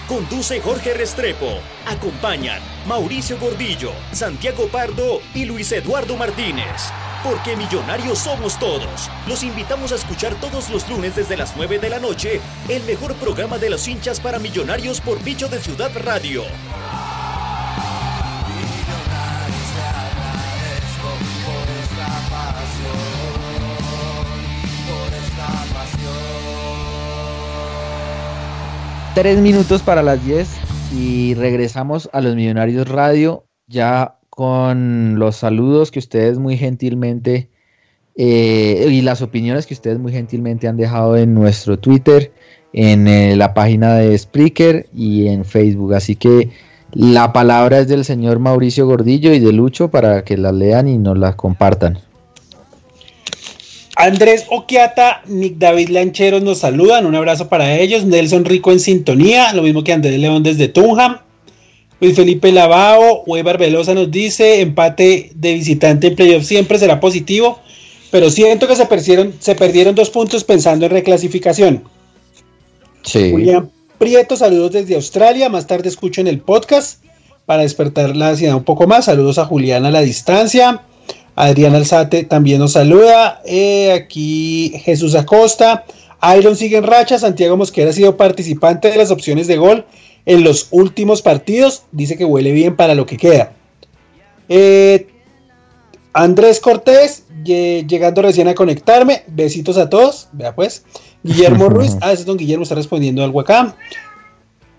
Conduce Jorge Restrepo. Acompañan Mauricio Gordillo, Santiago Pardo y Luis Eduardo Martínez. Porque millonarios somos todos. Los invitamos a escuchar todos los lunes desde las 9 de la noche el mejor programa de los hinchas para millonarios por Bicho de Ciudad Radio. Tres minutos para las 10 y regresamos a los Millonarios Radio ya con los saludos que ustedes muy gentilmente eh, y las opiniones que ustedes muy gentilmente han dejado en nuestro Twitter, en eh, la página de Spreaker y en Facebook. Así que la palabra es del señor Mauricio Gordillo y de Lucho para que la lean y nos la compartan. Andrés Oquiata, Nick David Lancheros nos saludan, un abrazo para ellos. Nelson Rico en sintonía, lo mismo que Andrés León desde Tunham. Luis Felipe Lavao, Weber Velosa nos dice, empate de visitante en playoff siempre será positivo, pero siento que se perdieron, se perdieron dos puntos pensando en reclasificación. Sí. Julián Prieto, saludos desde Australia, más tarde escucho en el podcast para despertar la ansiedad un poco más. Saludos a Julián a la distancia. Adrián Alzate también nos saluda. Eh, aquí Jesús Acosta. Iron sigue en racha. Santiago Mosquera ha sido participante de las opciones de gol en los últimos partidos. Dice que huele bien para lo que queda. Eh, Andrés Cortés, llegando recién a conectarme. Besitos a todos. Vea pues. Guillermo <laughs> Ruiz. Ah, ese es don Guillermo, está respondiendo algo acá.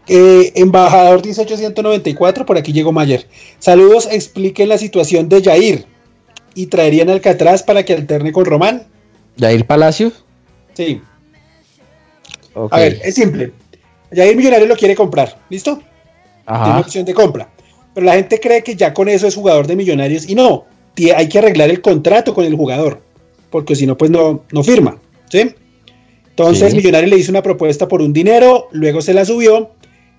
Eh, embajador 18894, por aquí llegó Mayer. Saludos, expliquen la situación de Jair y traerían Alcatraz para que alterne con Román. ¿Jair Palacio? Sí. A ver, es simple. Jair Millonario lo quiere comprar, ¿listo? Ajá. Tiene opción de compra. Pero la gente cree que ya con eso es jugador de Millonarios y no. Hay que arreglar el contrato con el jugador, porque si no, pues no, no firma, ¿sí? Entonces Millonario le hizo una propuesta por un dinero, luego se la subió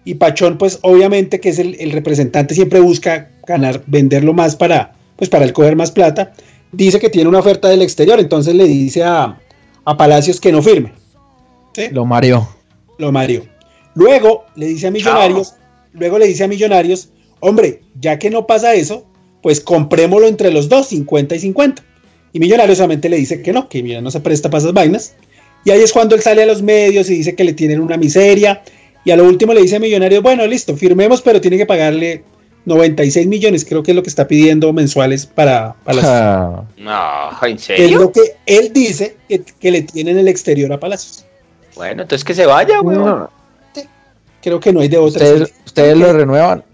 y Pachón, pues obviamente que es el, el representante, siempre busca ganar, venderlo más para, pues para el coger más plata, dice que tiene una oferta del exterior, entonces le dice a, Palacios que no firme. Lo mareó. Lo mareó. Luego le dice a Millonarios, luego le dice a Millonarios, hombre, ya que no pasa eso, pues comprémoslo entre los dos, 50 y 50. Y Millonarios solamente le dice que no, que mira, no se presta para esas vainas. Y ahí es cuando él sale a los medios y dice que le tienen una miseria. Y a lo último le dice a Millonarios, bueno, listo, firmemos, pero tiene que pagarle 96 millones, creo que es lo que está pidiendo mensuales para, para ah. No, ¿en serio? es lo que él dice que, le tienen el exterior a Palacios. Bueno, entonces que se vaya, güey. creo que no hay de otra. ¿Ustedes, lo renuevan?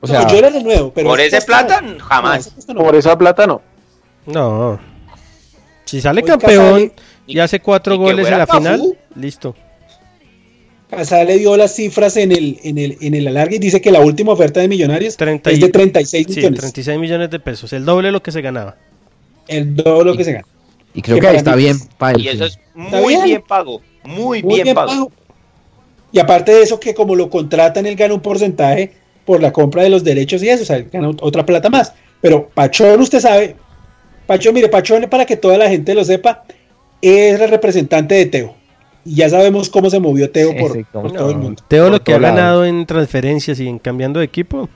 O sea, yo lo renuevo, pero. ¿Por ese plata? Jamás. por esa plata no. No. Si sale campeón y hace cuatro goles en la final, listo. Casada le dio las cifras en el, en el, en el alargue y dice que la última oferta de Millonarios es de 36 millones. 36 millones de pesos, el doble de lo que se ganaba. El doble de lo que se gana. Y creo que, está bien pago. Y eso es muy bien? pago, muy, bien, pago. Y aparte de eso, que como lo contratan, él gana un porcentaje por la compra de los derechos y eso, o sea, gana otra plata más. Pero Pachón, usted sabe, Pachón, mire, Pachón, para que toda la gente lo sepa, es el representante de Teo y ya sabemos cómo se movió Teo por, todo el mundo. Teo lo que ha ganado en transferencias y en cambiando de equipo.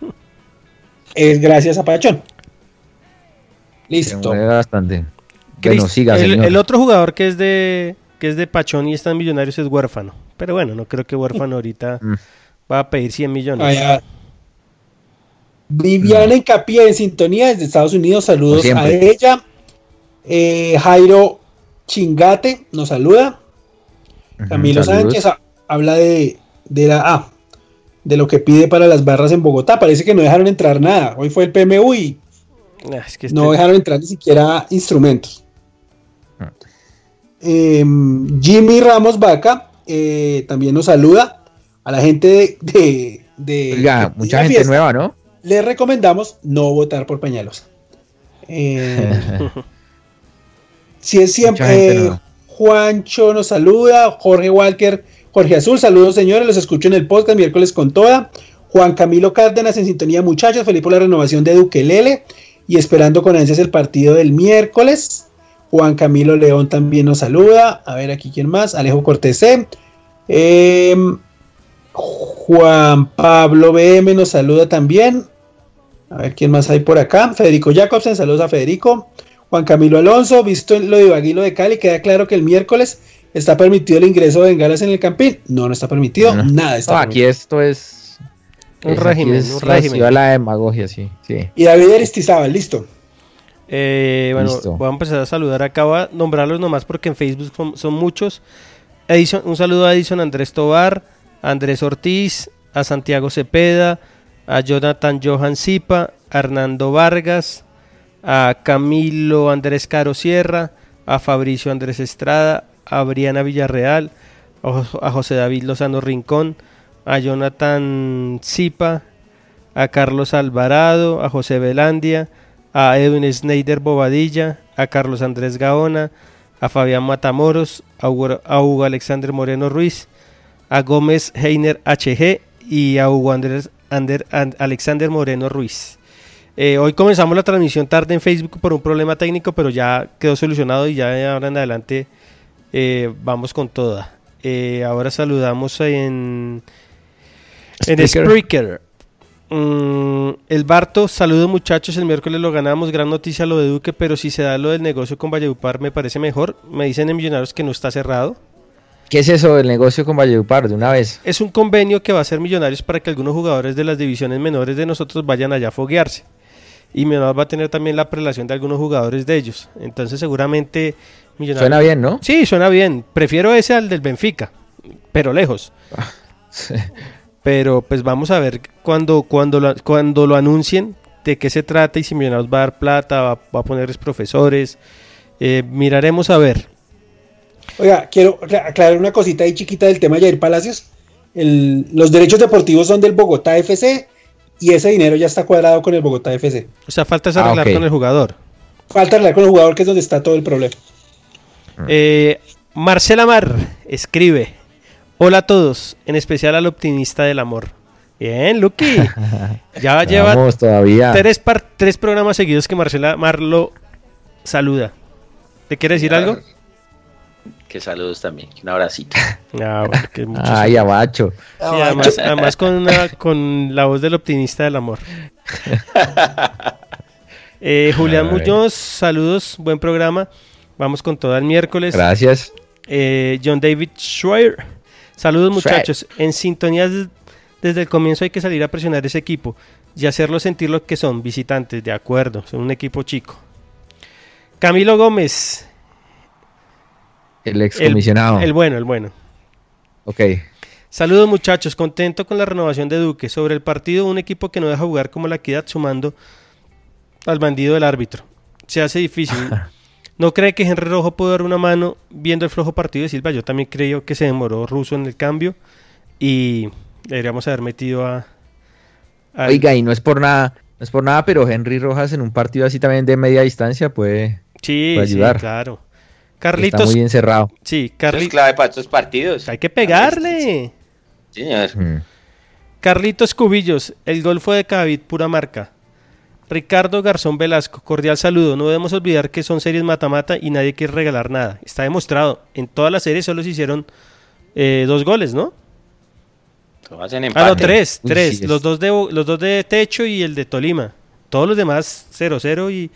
Es gracias a Pachón. Listo. Bastante. el, otro jugador que es de que es de Pachón y está en Millonarios es huérfano. Pero bueno, no creo que huérfano ahorita <laughs> mm. va a pedir 100 millones. Viviana Encapié en sintonía desde Estados Unidos. Saludos a ella. Eh, Jairo Chingate nos saluda. Camilo Sánchez habla de, de la ah, de lo que pide para las barras en Bogotá. Parece que no dejaron entrar nada. Hoy fue el PMU y ah, no este dejaron entrar ni siquiera instrumentos. Ah. Em, Jimmy Ramos Vaca eh, también nos saluda a la gente de, de, mucha gente nueva, ¿no? Les recomendamos no votar por Peñalosa. Eh, <laughs> si es siempre Juancho nos saluda. Jorge Walker, Jorge Azul, saludos señores, los escucho en el podcast miércoles con toda. Juan Camilo Cárdenas en sintonía, muchachos. Feliz por la renovación de Duquelele y esperando con ansias el partido del miércoles. Juan Camilo León también nos saluda. A ver aquí quién más. Alejo Cortés. Eh, Juan Pablo BM nos saluda también. A ver quién más hay por acá. Federico Jacobsen, saludos a Federico. Juan Camilo Alonso, visto lo de Baguilo de Cali, queda claro que el miércoles está permitido el ingreso de bengalas en el campín. No, no está permitido, nada está Aquí esto es un régimen, un régimen. la demagogia, sí, sí. Y David Aristizábal, listo. Eh, bueno, voy a empezar a saludar acá, voy a nombrarlos nomás porque en Facebook son, muchos. un saludo a Edison Andrés Tobar, a Andrés Ortiz, a Santiago Cepeda, a Jonathan Johan Zipa, a Hernando Vargas, a Camilo Andrés Caro Sierra, a Fabricio Andrés Estrada, a Briana Villarreal, a José David Lozano Rincón, a Jonathan Zipa, a Carlos Alvarado, a José Velandia, a Edwin Snyder Bobadilla, a Carlos Andrés Gaona, a Fabián Matamoros, a Hugo, Alexander Moreno Ruiz, a Gómez Heiner HG y a Hugo Andrés Alexander Moreno Ruiz. Eh, hoy comenzamos la transmisión tarde en Facebook por un problema técnico, pero ya quedó solucionado y ya ahora en adelante eh, vamos con toda. Eh, ahora saludamos en, en Spreaker. Mm, el Barto, saludos muchachos, el miércoles lo ganamos, gran noticia lo de Duque, pero si se da lo del negocio con Valledupar me parece mejor. Me dicen en Millonarios que no está cerrado. ¿Qué es eso del negocio con Valledupar de una vez? Es un convenio que va a ser Millonarios para que algunos jugadores de las divisiones menores de nosotros vayan allá a foguearse. Y Millonarios va a tener también la prelación de algunos jugadores de ellos. Entonces seguramente Millonarios... Suena bien, ¿no? Sí, suena bien. Prefiero ese al del Benfica, pero lejos. <laughs> Pero pues vamos a ver cuando, cuando, lo, cuando lo anuncien de qué se trata y si Millonarios va a dar plata, va, a ponerles profesores. Eh, miraremos a ver. Oiga, quiero aclarar una cosita ahí chiquita del tema de Jair Palacios. los derechos deportivos son del Bogotá FC y ese dinero ya está cuadrado con el Bogotá FC. O sea, falta ah, arreglar con el jugador. Falta arreglar con el jugador, que es donde está todo el problema. Eh, Marcela Mar escribe. Hola a todos, en especial al optimista del amor. Bien, Lucky. <laughs> Ya lleva todavía. Tres, tres programas seguidos que Marcela Marlo saluda. ¿Te quiere decir algo? Que saludos también, un abracito. <laughs> Ah, Ay, abacho. además, con, con la voz del optimista del amor. <laughs> Eh, Julián Muñoz, saludos, buen programa. Vamos con todo el miércoles. Gracias. Eh, John David Schreier Saludos muchachos. En sintonía desde el comienzo hay que salir a presionar ese equipo y hacerlo sentir lo que son, visitantes, de acuerdo, son un equipo chico. Camilo Gómez. El excomisionado. El, bueno, el bueno. Ok. Saludos muchachos, contento con la renovación de Duque. Sobre el partido, un equipo que no deja jugar como la equidad sumando al bandido del árbitro. Se hace difícil. <laughs> ¿No cree que Henry Rojo pudo dar una mano viendo el flojo partido de Silva? Yo también creo que se demoró Russo en el cambio y deberíamos haber metido a... Oiga, y no es por nada, no es por nada, pero Henry Rojas en un partido así también de media distancia puede, sí, ayudar. Sí, claro. Carlitos. Está muy encerrado. Sí, Carlitos. Es clave para estos partidos. Hay que pegarle. Señor. Mm. Carlitos Cubillos, el gol fue de Cavit, pura marca. Ricardo Garzón Velasco, cordial saludo. No debemos olvidar que son series mata-mata y nadie quiere regalar nada. Está demostrado. En todas las series solo se hicieron eh, dos goles, ¿no? Ah, no, tres, tres. los, dos de, los dos de Techo y el de Tolima. Todos los demás 0-0 y,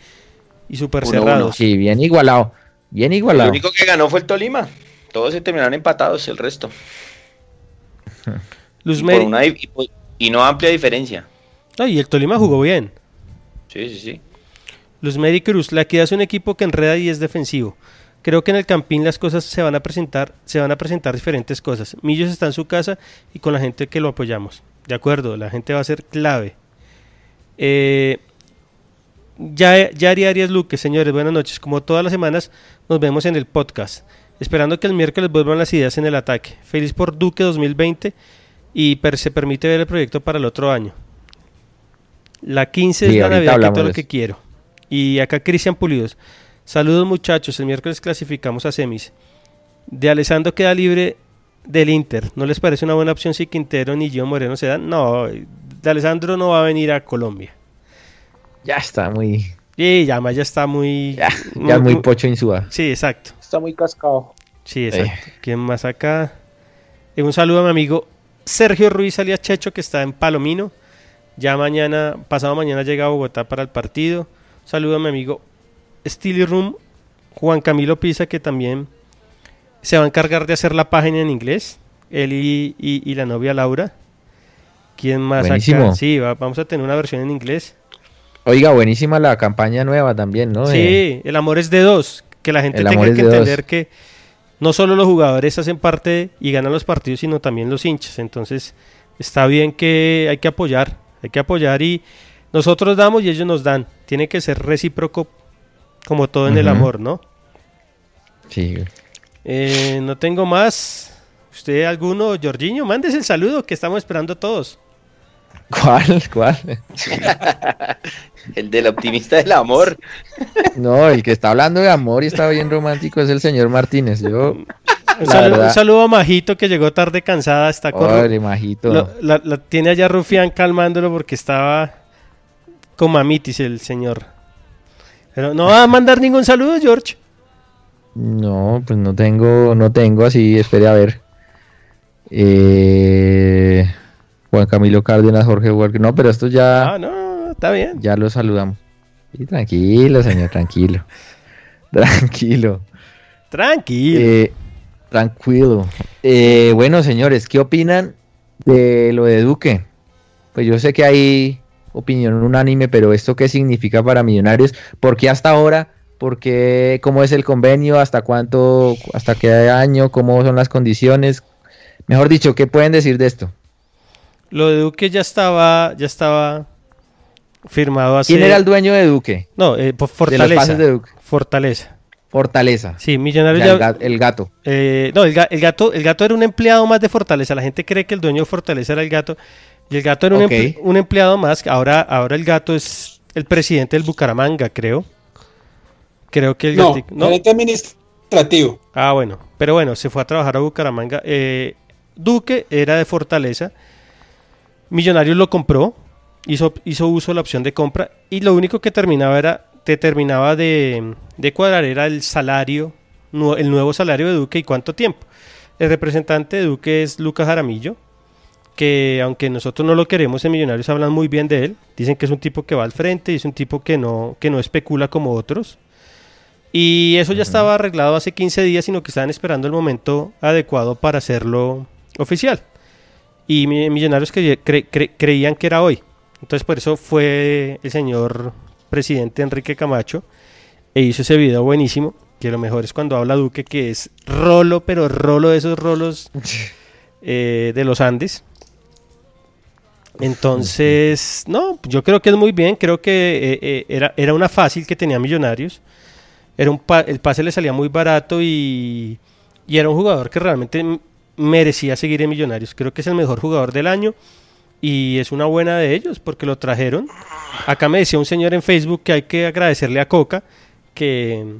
y súper cerrados. Sí, bien igualado. Bien igualado. El único que ganó fue el Tolima. Todos se terminaron empatados, el resto. <laughs> Luz y, y, no amplia diferencia. y el Tolima jugó bien. Sí, sí, sí. Luz Mary Cruz, la equidad es un equipo que enreda y es defensivo. Creo que en el Campín las cosas se van a presentar, se van a presentar diferentes cosas. Millos está en su casa y con la gente que lo apoyamos. De acuerdo, la gente va a ser clave. Eh, ya, Yari Arias Luque, señores, buenas noches. Como todas las semanas, nos vemos en el podcast. Esperando que el miércoles vuelvan las ideas en el ataque. Feliz por Duque 2020 y se permite ver el proyecto para el otro año. La 15 es la Navidad, que todo lo que quiero. Y acá Cristian Pulidos. Saludos muchachos, el miércoles clasificamos a semis. De Alessandro queda libre del Inter. ¿No les parece una buena opción si Quintero ni Gio Moreno se dan? No, de Alessandro no va a venir a Colombia. Ya está muy. Y ya, ya está muy. <laughs> Ya, ya muy, muy pocho Insúa. Sí, exacto. Está muy cascado. Sí, exacto. ¿Quién más acá? Eh, un saludo a mi amigo Sergio Ruiz alias Checho, que está en Palomino. Ya mañana, pasado mañana llega a Bogotá para el partido. Un saludo a mi amigo Steely Room, Juan Camilo Pisa, que también se va a encargar de hacer la página en inglés. Él y, la novia Laura. ¿Quién más Buenísimo. acá? Sí, vamos a tener una versión en inglés. Oiga, buenísima la campaña nueva también, ¿no? Sí, el amor es de dos. Que la gente tenga que entender que no solo los jugadores hacen parte y ganan los partidos, sino también los hinchas. Entonces, está bien que hay que apoyar, hay que apoyar y nosotros damos y ellos nos dan. Tiene que ser recíproco como todo en el amor, ¿no? Sí. Eh, no tengo más. ¿Usted alguno, Jorginho? Mándese el saludo que estamos esperando todos. ¿Cuál? ¿Cuál? <laughs> el del optimista del amor. No, el que está hablando de amor y está bien romántico es el señor Martínez. Yo, un, saludo, a Majito que llegó tarde cansada. Está Pobre Majito. la, tiene allá Rufián calmándolo porque estaba con mamitis el señor. Pero no va a mandar ningún saludo, George. No, pues no tengo, no tengo así, espere a ver. Eh, Juan Camilo Cárdenas, Jorge Huerque. No, pero esto ya. Ah, no, está bien. Ya lo saludamos. Y tranquilo, señor, tranquilo. <laughs> tranquilo. Tranquilo. Eh, tranquilo. Eh, bueno, señores, ¿qué opinan de lo de Duque? Pues yo sé que hay opinión unánime, pero ¿esto qué significa para Millonarios? ¿Por qué hasta ahora? ¿Por qué? ¿Cómo es el convenio? ¿Hasta cuánto? ¿Hasta qué año? ¿Cómo son las condiciones? Mejor dicho, ¿qué pueden decir de esto? Lo de Duque ya estaba, ya estaba firmado así. ¿Quién era el dueño de Duque? No, eh, Fortaleza. De Fortaleza. Fortaleza. Sí, Millonarios. el, gato. Eh, no, el, gato, el gato era un empleado más de Fortaleza. La gente cree que el dueño de Fortaleza era el gato. Y el gato era un, empleado más. Ahora, ahora el gato es el presidente del Bucaramanga, creo. Creo que el no, ¿no? administrativo. Ah, bueno. Pero bueno, se fue a trabajar a Bucaramanga. Eh, Duque era de Fortaleza. Millonarios lo compró. Hizo, hizo uso de la opción de compra. Y lo único que terminaba era. Te terminaba de, de cuadrar era el salario. El nuevo salario de Duque y cuánto tiempo. El representante de Duque es Lucas Jaramillo que aunque nosotros no lo queremos en Millonarios hablan muy bien de él, dicen que es un tipo que va al frente y es un tipo que no, que no especula como otros. Y eso ya estaba arreglado hace 15 días, sino que estaban esperando el momento adecuado para hacerlo oficial. Y Millonarios creían que era hoy. Entonces por eso fue el señor presidente Enrique Camacho e hizo ese video buenísimo, que lo mejor es cuando habla Duque, que es rolo, pero rolo de esos rolos <laughs> eh, de los Andes entonces, no, yo creo que es muy bien, creo que eh, eh, era, era una fácil que tenía Millonarios. Era un el pase le salía muy barato y, y, era un jugador que realmente merecía seguir en Millonarios. Creo que es el mejor jugador del año y es una buena de ellos porque lo trajeron. Acá me decía un señor en Facebook que hay que agradecerle a Coca que,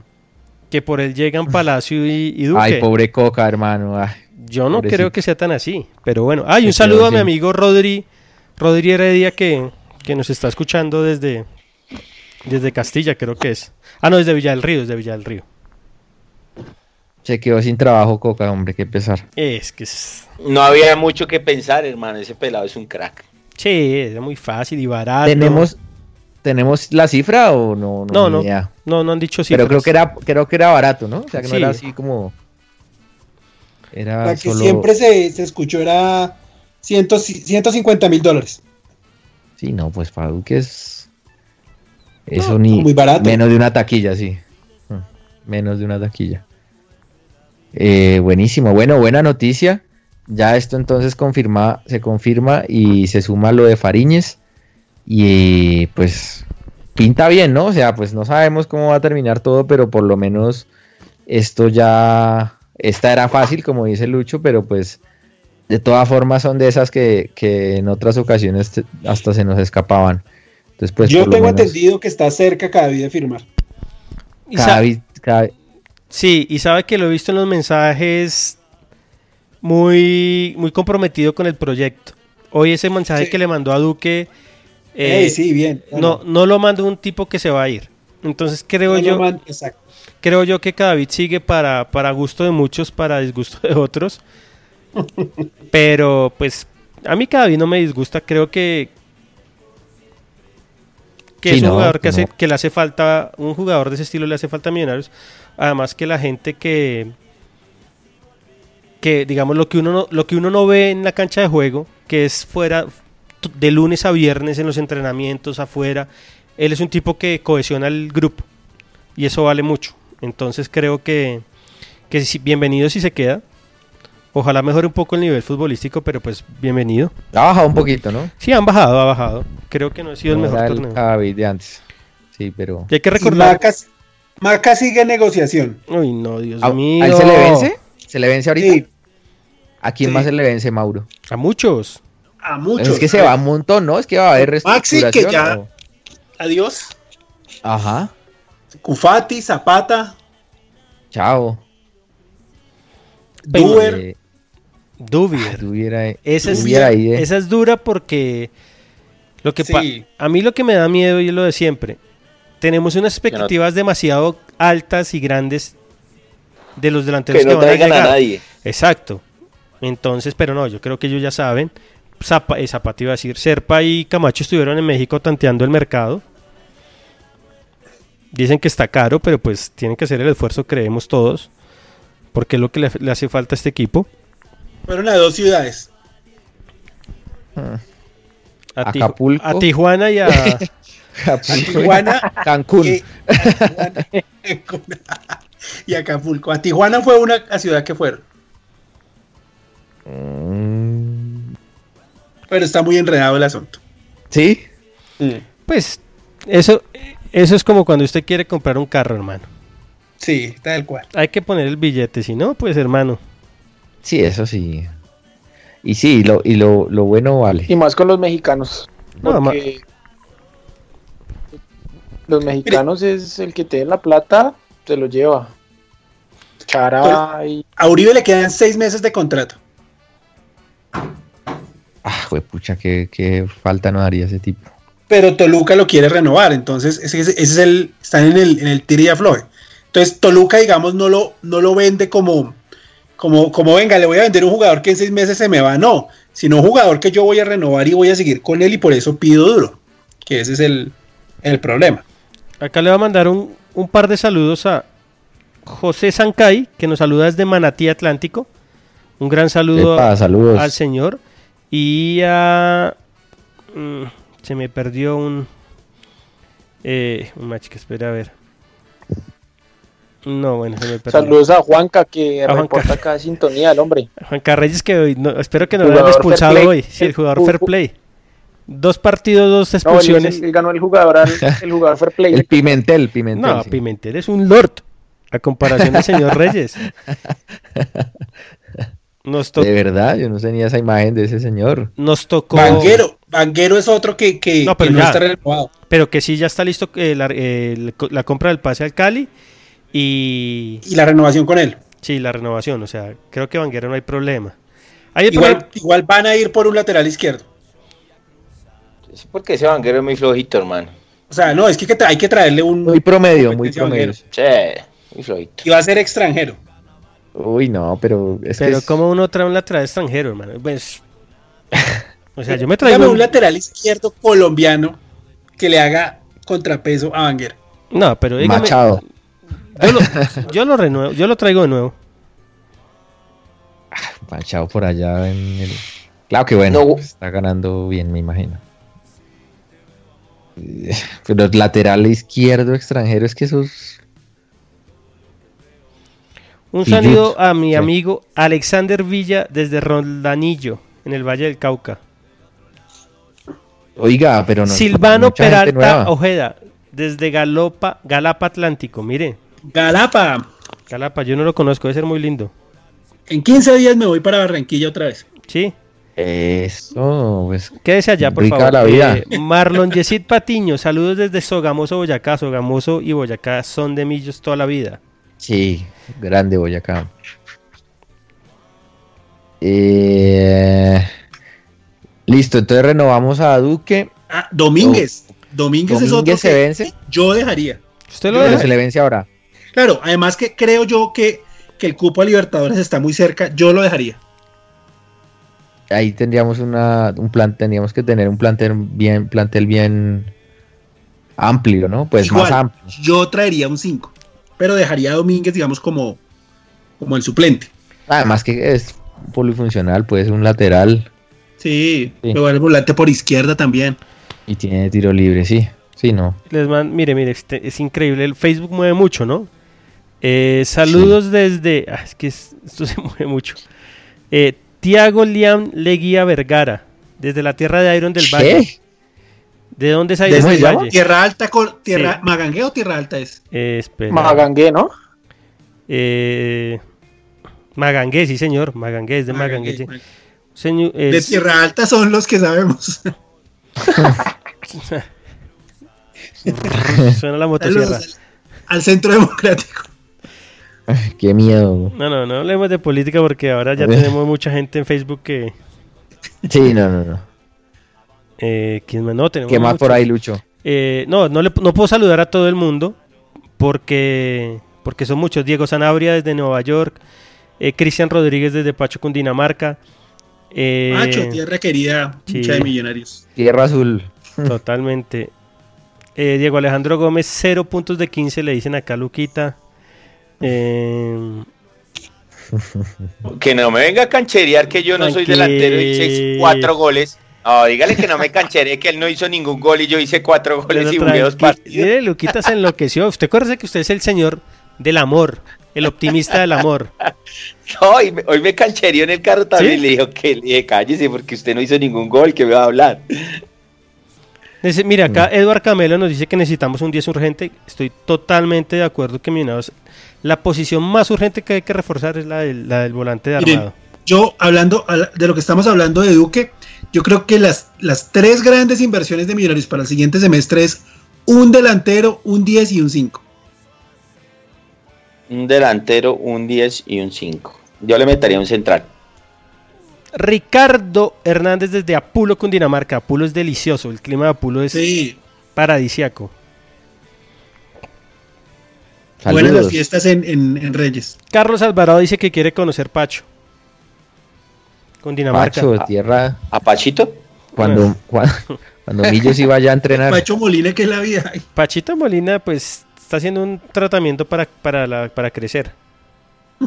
que por él llegan Palacio y, y Duque. Ay, pobre Coca, hermano. yo no creo que sea tan así, pero bueno. Ay, un saludo a mi amigo Rodri Rodri Heredia que, que nos está escuchando desde, desde Castilla, creo que es. Ah, no, desde Villa del Río, desde Villa del Río. Se quedó sin trabajo, Coca, hombre, qué pesar. Es que es... No había mucho que pensar, hermano, ese pelado es un crack. Sí, es muy fácil y barato. ¿Tenemos, ¿tenemos la cifra o no? No, no, no, no, han dicho cifras. Pero creo que era, creo que era barato, ¿no? O sea, que no era así como... Era la que siempre se, se escuchó era 150 mil dólares. Sí, no, pues para Duque es. Eso ni. Muy barato. Menos de una taquilla, sí. Mm, menos de una taquilla. Eh, buenísimo, bueno, buena noticia. Ya esto entonces confirma, se confirma y se suma lo de Fariñez. Y pues pinta bien, ¿no? O sea, pues no sabemos cómo va a terminar todo, pero por lo menos esto ya. Esta era fácil, como dice Lucho, pero pues de todas formas son de esas que, en otras ocasiones hasta se nos escapaban. Entonces, pues, Yo tengo entendido que está cerca Cadavid de firmar. Cadavid, Sí, y sabe que lo he visto en los mensajes muy, muy comprometido con el proyecto. Hoy ese mensaje Sí. que le mandó a Duque, eh, sí, bien. no, no lo mandó un tipo que se va a ir. Entonces creo No, yo, man, exacto. creo yo que Cadavid sigue para, para gusto de muchos, para disgusto de otros. <laughs> Pero pues a mí Cadavid no me disgusta, creo que que Sí, es un no, jugador que, hace, que le hace falta, un jugador de ese estilo le hace falta a Millonarios. Además que la gente que que digamos lo que uno no, lo que uno no ve en la cancha de juego, que es fuera de lunes a viernes en los entrenamientos afuera, él es un tipo que cohesiona el grupo y eso vale mucho. Entonces creo que, que si- bienvenido si se queda. Ojalá mejore un poco el nivel futbolístico, pero pues bienvenido. Ha bajado un poquito, ¿no? Sí, han bajado, ha bajado. Creo que no ha sido el No mejor era torneo. De antes. Sí, pero. Y hay que recordar. Maca, Maca sigue en negociación. Uy, no, Dios ¿A, mío. ¿a él se le vence? ¿Se le vence ahorita? Sí, ¿A quién Sí. más se le vence, Mauro? A muchos. a muchos. Es que se va un montón, ¿no? Es que va a haber Maxi, que ya- o- Adiós. Ajá. Cufati, Zapata, Chao. Duer. Eh, Duvier. Esa es, ahí, eh. esa es dura porque lo que pa- Sí. a mí lo que me da miedo y es lo de siempre. Tenemos unas expectativas demasiado altas y grandes de los delanteros Que que, no van a traigan a llegar. nadie. Exacto. Entonces, pero no, yo creo que ellos ya saben. Zapa, eh, Zapata iba a decir, Serpa y Camacho estuvieron en México tanteando el mercado. Dicen que está caro, pero pues tienen que hacer el esfuerzo, creemos todos, porque es lo que le, le hace falta a este equipo. Fueron a dos ciudades. A, Tiju- Acapulco. a Tijuana y a... <laughs> A Tijuana Cancún. y, a Tijuana, y Acapulco. A Tijuana fue una a ciudad que fueron. Mm, Pero está muy enredado el asunto. ¿Sí? Pues eso, eso es como cuando usted quiere comprar un carro, hermano. Sí, tal cual. Hay que poner el billete, si no, pues hermano. Sí, eso sí. Y sí, lo, y lo, lo bueno vale. Y más con los mexicanos. No, Porque los mexicanos es el que tiene la plata, se lo lleva. Chara y A Uribe le quedan seis meses de contrato. Ah, pucha, qué, qué falta no daría ese tipo. Pero Toluca lo quiere renovar. Entonces, ese, ese- ese es el. Están en el, en el tira y afloje. Entonces, Toluca, digamos, no lo, no lo vende como, como, como, venga, le voy a vender un jugador que en seis meses se me va. No, sino un jugador que yo voy a renovar y voy a seguir con él y por eso pido duro. Que ese es el, el problema. Acá le va a mandar un, un par de saludos a José Sancay, que nos saluda desde Manatí Atlántico. Un gran saludo Epa, a- saludos. al señor. Y a... mm, se me perdió un... Eh, un match que espera a ver. No, bueno, se me perdió. saludos a Juanca que A Juanca. reporta acá sintonía el hombre. <laughs> Juan Carreyes que hoy, no, espero que no lo hayan expulsado hoy. Sí, el jugador Ju- fair play. Dos partidos, dos No, él, expulsiones. el- él ganó el jugador, <laughs> el jugador fair play. El Pimentel, Pimentel. no, sí. Pimentel es un lord. A comparación del señor Reyes. <laughs> Nos, De verdad, yo no tenía esa imagen de ese señor. nos tocó. Vanguero. Vanguero es otro que, que, No, pero que no ya. está renovado. Pero que sí, ya está listo eh, la, eh, la compra del pase al Cali. Y Y la renovación con él. sí, la renovación. O sea, creo que Vanguero no hay problema. Hay Igual, problema- igual van a ir por un lateral izquierdo. Es porque ese banquero es muy flojito, hermano. O sea, no, es que hay que traerle un. Muy promedio, muy promedio. Vanguero. Sí, muy flojito. Y va a ser extranjero. Uy, no, pero es Pero es- como uno trae un lateral extranjero, hermano. Pues, o sea, yo me traigo un lateral izquierdo colombiano que le haga contrapeso a Vanguero. No, pero dígame, Machado. Yo lo, <laughs> yo lo renuevo, yo lo traigo de nuevo. Machado por allá en el. Claro que bueno, No. está ganando bien, me imagino. <laughs> Pero el lateral izquierdo extranjero es que esos. Un Y saludo a mi sí. amigo Alexander Villa desde Rondanillo, en el Valle del Cauca. Oiga, pero no. Silvano Peralta. Ojeda, desde Galopa, Galapa Atlántico. Mire, Galapa, Galapa, yo no lo conozco, debe ser muy lindo. en 15 días me voy para Barranquilla otra vez. Sí, Eso, pues. quédese allá, por Rica favor. la vida. Eh, Marlon Yesid Patiño, saludos desde Sogamoso, Boyacá. Sogamoso y Boyacá son de millos toda la vida. Sí. grande Boyacá. Eh, listo, entonces renovamos a Duque. Ah, Domínguez. Domínguez, es otro se vence. yo dejaría. ¿Usted lo deja? Se le vence ahora. Claro, además que creo yo que, que el cupo a Libertadores está muy cerca, yo lo dejaría ahí tendríamos una, un plan, tendríamos que tener un plantel bien, plantel bien amplio, ¿no? Pues más amplio. Yo traería un 5, pero dejaría a Domínguez, digamos, como, como el suplente. Además que es polifuncional, puede ser un lateral. Sí, sí. pero el volante por izquierda también. Y tiene tiro libre, sí. Sí, no. Les mire, mire, este, es increíble. El Facebook mueve mucho, ¿no? Eh, saludos desde. Ah, es que esto se <laughs> mueve mucho. Eh, Tiago Liam Leguía Vergara, desde la tierra de Iron del Valle. ¿De dónde es Iron del Valle? Tierra Alta, tierra, ¿Magangué o Tierra Alta es? Eh, Magangué, ¿no? Eh, Magangué, sí señor, Magangué, es de Magangué. De Tierra Alta son los que sabemos. <laughs> Suena la motosierra. al Centro Democrático. <laughs> qué miedo. No, no, no hablemos de política porque ahora ya <laughs> tenemos mucha gente en Facebook que. Sí, no, no, no. Eh, ¿Quién más? No, tenemos ¿Qué más por ahí, Lucho? Eh, no, no, le, no puedo saludar a todo el mundo porque, porque son muchos. Diego Sanabria desde Nueva York, eh, Cristian Rodríguez desde Pacho, Cundinamarca. Eh, Pacho, tierra querida, mucha de millonarios. Tierra azul. <laughs> Totalmente. Eh, Diego Alejandro Gómez, 0 puntos de 15, le dicen acá Luquita. Eh, que no me venga a cancherear que yo no soy delantero y hice cuatro goles. No, dígale que no me cancheré, que él no hizo ningún gol y yo hice cuatro goles y jugué dos partidos. Mire, Luquita se enloqueció. Usted acuérdese que usted es el señor del amor, el optimista del amor. <laughs> No, hoy me, hoy me canchereó en el carro también y le dijo que le dije, cállese porque usted no hizo ningún gol, que me va a hablar. Mira, acá Eduard Camelo nos dice que necesitamos un 10 urgente. Estoy totalmente de acuerdo que Millonarios la posición más urgente que hay que reforzar es la del, la del volante de armado. yo, hablando de lo que estamos hablando de Duque, yo creo que las, las tres grandes inversiones de Millonarios para el siguiente semestre es un delantero, un 10 y un 5. Un delantero, un 10 y un 5. Yo le metería un central. Ricardo Hernández desde Apulo, Cundinamarca. Apulo es delicioso, el clima de Apulo es paradisiaco. Buenas las fiestas en, Reyes. Carlos Alvarado dice que quiere conocer Pacho. Con Dinamarca. Pacho, tierra. ¿A Pachito? Cuando, <laughs> cuando, cuando Millos iba ya a entrenar. Pacho Molina, que es la vida. Pachito Molina, pues, está haciendo un tratamiento para, para, para crecer. <laughs>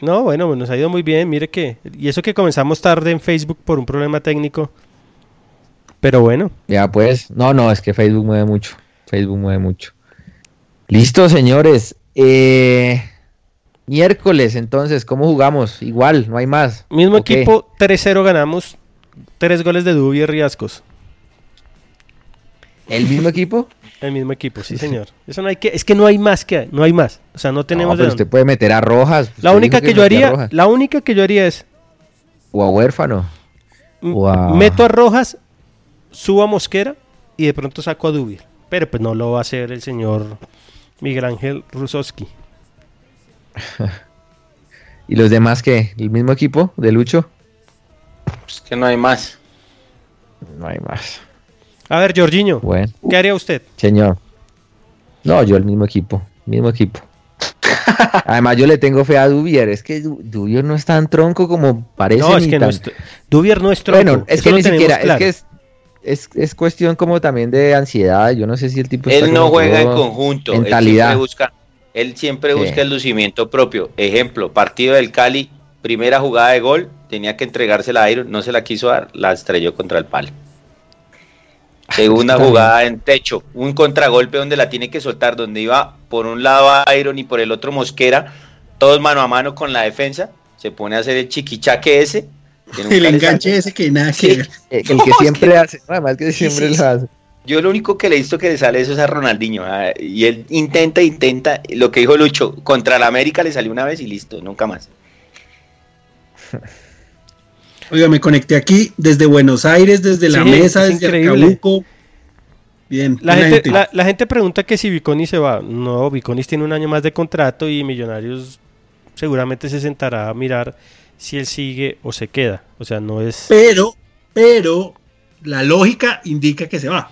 no, bueno, nos ha ido muy bien. Mire que. Y eso que comenzamos tarde en Facebook por un problema técnico. Pero bueno. Ya pues, no, no, es que Facebook mueve mucho. Facebook mueve mucho. Listo, señores. Eh, miércoles, entonces, ¿cómo jugamos? Igual, no hay más. Mismo equipo, 3-0 ganamos. Tres goles de Dubi y Riascos. ¿El mismo equipo? El mismo equipo, sí, señor. Eso no hay que, es que no hay más que, no hay más. O sea, no tenemos. No, pero usted puede meter a Rojas. La única que, yo haría, la única que yo haría es. O a huérfano. Meto a Rojas subo a Mosquera y de pronto saco a Dubir. Pero pues no lo va a hacer el señor Miguel Ángel Rusowski. <laughs> ¿Y los demás qué? ¿El mismo equipo de Lucho? Pues que no hay más. No hay más. A ver, Jorginho, bueno. ¿qué haría usted? Señor. No, yo el mismo equipo. Mismo equipo. <laughs> Además, yo le tengo fe a Dubier. Es que Dubier no es tan tronco como parece. No, es que no es, Dubier no es tronco. Bueno, es que ni siquiera. Es que es, es, es, cuestión como también de ansiedad. Yo no sé si el tipo. Él no juega en conjunto. Él siempre busca, él siempre busca el lucimiento propio. Ejemplo, partido del Cali, primera jugada de gol, tenía que entregársela a Iron, no se la quiso dar, la estrelló contra el palo. <laughs> Segunda jugada en techo, un contragolpe donde la tiene que soltar, donde iba por un lado a Iron y por el otro Mosquera, todos mano a mano con la defensa, se pone a hacer el chiquichaque ese el enganche ese que nada que eh, El, <laughs> que siempre hace, además que siempre lo hace. Yo lo único que le he visto que le sale eso es a Ronaldinho. Ah, y él intenta, intenta. Lo que dijo Lucho, contra la América le salió una vez y listo, nunca más. <laughs> Oiga, me conecté aquí desde Buenos Aires, desde la mesa, desde Acapulco. Bien. La buena gente, la, la gente pregunta que si Viconis se va. No, Viconis tiene un año más de contrato y Millonarios seguramente se sentará a mirar si él sigue o se queda. O sea, no es. Pero, pero, la lógica indica que se va.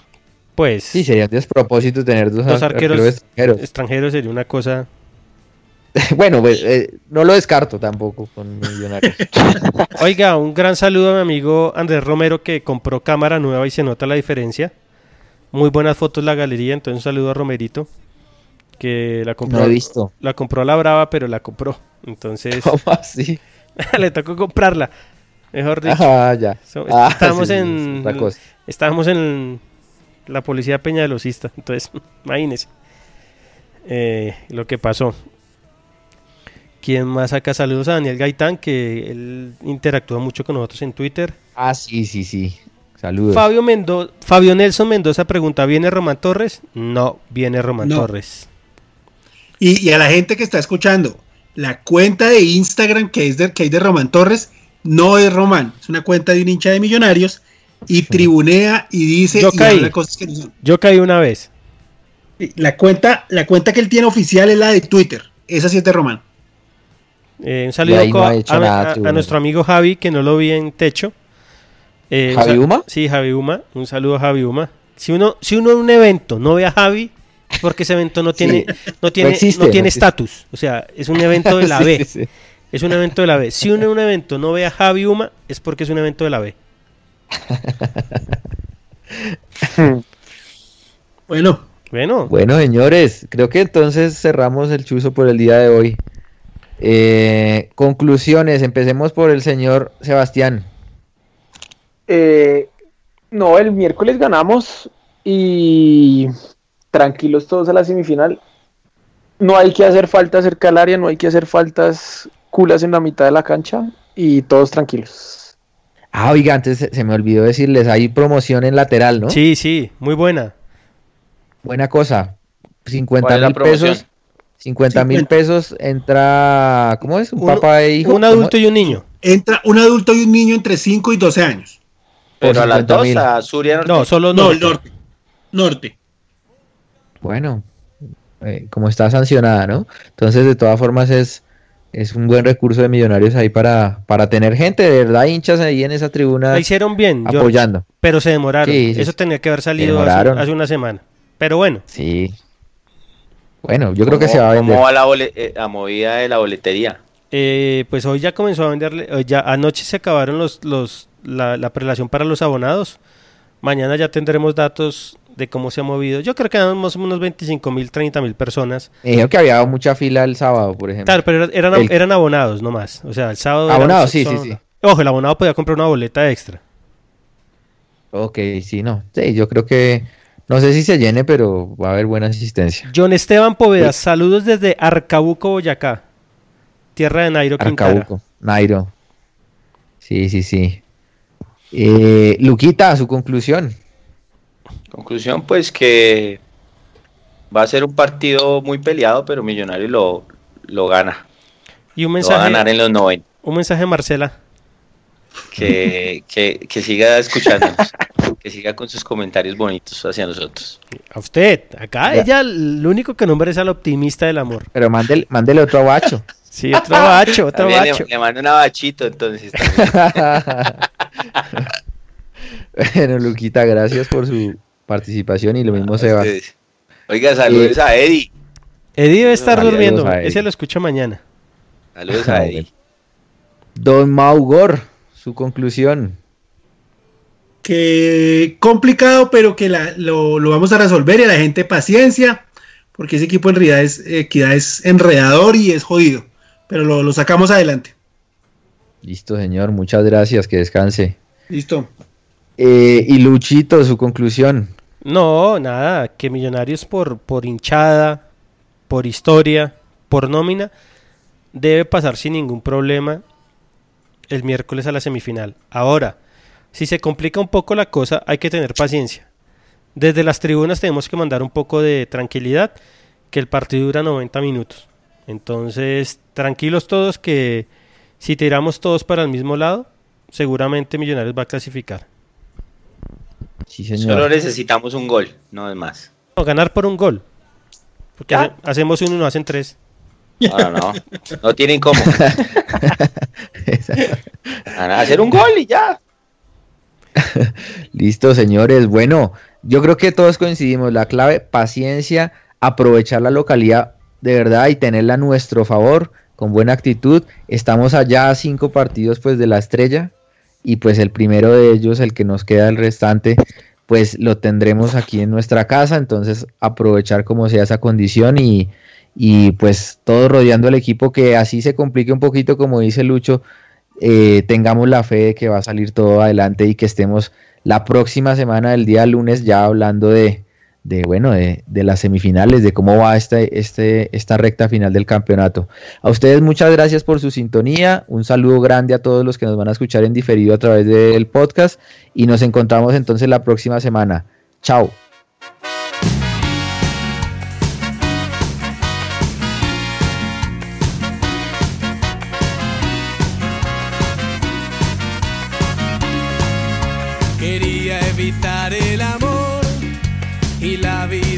Pues. Sí, sería un despropósito tener dos, Dos arqueros extranjeros. extranjeros sería una cosa. <laughs> bueno, pues, eh, no lo descarto tampoco con Millonarios. <laughs> Oiga, un gran saludo a mi amigo Andrés Romero que compró cámara nueva y se nota la diferencia. Muy buenas fotos la galería, entonces un saludo a Romerito que la compró. no he visto. La compró a la brava, pero la compró. Entonces <laughs> ¿Cómo así? <laughs> le tocó comprarla. Mejor dicho. Ah, ya. So- Ah, <laughs> estábamos sí, sí, en es estábamos en la policía peñalosista, <laughs> entonces imagínese eh, lo que pasó. ¿Quién más acá? Saludos a Daniel Gaitán, que él interactúa mucho con nosotros en Twitter. Ah, sí, sí, sí. Saludos. Fabio, Mendo Fabio Nelson Mendoza pregunta, ¿viene Román Torres? No, viene Román No. Torres. Y, y a la gente que está escuchando, la cuenta de Instagram que, es de, que hay de Román Torres no es Román, es una cuenta de un hincha de millonarios y tribunea y dice Yo y caí. habla cosas que no son. Yo caí una vez. La cuenta, la cuenta que él tiene oficial es la de Twitter. Esa sí es de Román. Eh, un saludo no a, nada, a- a tribunal. nuestro amigo Javi, que no lo vi en techo. Eh, ¿Javi Uma? Sí, Javi Uma. Un saludo a Javi Uma. Si uno, si uno en un evento no ve a Javi, porque ese evento no tiene no tiene existe, no tiene estatus. O sea, es un evento de la <laughs> Sí, B. sí. Es un evento de la B. Si uno en un evento no ve a Javi Uma, es porque es un evento de la B. <laughs> Bueno, Bueno, Bueno, señores, creo que entonces cerramos el chuzo por el día de hoy. Eh, conclusiones, empecemos por el señor Sebastián. Eh, no, el miércoles ganamos y tranquilos todos a la semifinal. No hay que hacer faltas cerca al área, no hay que hacer faltas culas en la mitad de la cancha y todos tranquilos. Ah, oiga, antes se, se me olvidó decirles, hay promoción en lateral, ¿no? sí, sí, muy buena. Buena cosa. 50 ¿Cuál es la mil pesos. 50 mil 50. pesos entra, ¿cómo es? Un Uno- papá e hijo. un adulto y un niño. entra un adulto y un niño entre 5 y 12 años. Pero a las 50.000. dos, a Suria Norte. No, solo no. el norte. Norte. Bueno, eh, como está sancionada, ¿no? Entonces, de todas formas, es, es un buen recurso de millonarios ahí para, para tener gente, de verdad, hinchas ahí en esa tribuna La hicieron bien, George, apoyando. pero se demoraron. Sí, sí, Eso tenía que haber salido hace, demoraron. hace una semana. Pero bueno, Sí. Bueno, yo creo que ¿Cómo- se va a vender. ¿Cómo va la, bole- eh, la movida de la boletería? eh, pues hoy ya comenzó a venderle. hoy ya anoche se acabaron los, los la, la prelación para los abonados. Mañana ya tendremos datos de cómo se ha movido. Yo creo que o menos 25 mil, 30 mil personas. Me dijeron que había mucha fila el sábado, por ejemplo. Claro, pero era- eran, El- eran abonados nomás. O sea, el sábado. Abonados, sí, sí, sí. Ojo, el abonado podía comprar una boleta extra. Ok, sí, no. Sí, yo creo que. No sé si se llene, pero va a haber buena asistencia. John Esteban Poveda, saludos desde Arcabuco, Boyacá. Tierra de Nairo Quintana. Arcabuco, Nairo. Sí, sí, sí. Eh, Luquita, su conclusión. Conclusión, pues que va a ser un partido muy peleado, pero Millonario lo, lo gana. Y un Lo va a mensaje, ganar en los 90. un mensaje Marcela. Que, <laughs> que, que siga escuchándonos. que siga con sus comentarios bonitos hacia nosotros. A usted, acá Ya. ella lo único que nombra es al optimista del amor. Pero mándele, mándele otro bacho. <laughs> Sí, otro bacho, otro También le, bacho. le mando una bachito, entonces. <laughs> bueno, Luquita, gracias por su participación y lo mismo A Sebas. ustedes. Oiga, saludos a Eddie. Eddie debe estar Saludos durmiendo, ese lo escucho mañana. Saludos Ah, a. Eddie. Don Maugor, su conclusión. Que complicado, pero que la- lo, lo vamos a resolver y a la gente paciencia, porque ese equipo en realidad es, equidad es enredador y es jodido, pero lo, lo sacamos adelante. Listo, señor, muchas gracias, que descanse. Listo. Eh, y Luchito, su conclusión. No, nada, que Millonarios por, por hinchada, por historia, por nómina, debe pasar sin ningún problema el miércoles a la semifinal. Ahora, si se complica un poco la cosa, hay que tener paciencia. Desde las tribunas tenemos que mandar un poco de tranquilidad, que el partido dura 90 minutos. Entonces, tranquilos todos que si tiramos todos para el mismo lado, seguramente Millonarios va a clasificar. Sí, señor. Solo necesitamos un gol, no es más. O ganar por un gol. Porque hacemos uno y no hacen tres. No, no, no. tienen cómo. <laughs> Van a hacer un gol y ya. <laughs> Listo, señores. Bueno, yo creo que todos coincidimos. La clave, paciencia, aprovechar la localidad de verdad y tenerla a nuestro favor, con buena actitud. Estamos allá a cinco partidos pues de la estrella y pues el primero de ellos, el que nos queda el restante, pues lo tendremos aquí en nuestra casa. Entonces aprovechar como sea esa condición y, y pues todo rodeando el equipo que así se complique un poquito como dice Lucho eh, tengamos la fe de que va a salir todo adelante y que estemos la próxima semana del día lunes ya hablando de, de bueno, de, de, las semifinales, de cómo va este, este, esta recta final del campeonato. A ustedes muchas gracias por su sintonía, un saludo grande a todos los que nos van a escuchar en diferido a través del podcast y nos encontramos entonces la próxima semana. Chao. y la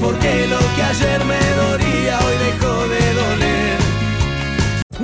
porque lo que ayer me dolía hoy dejó de doler.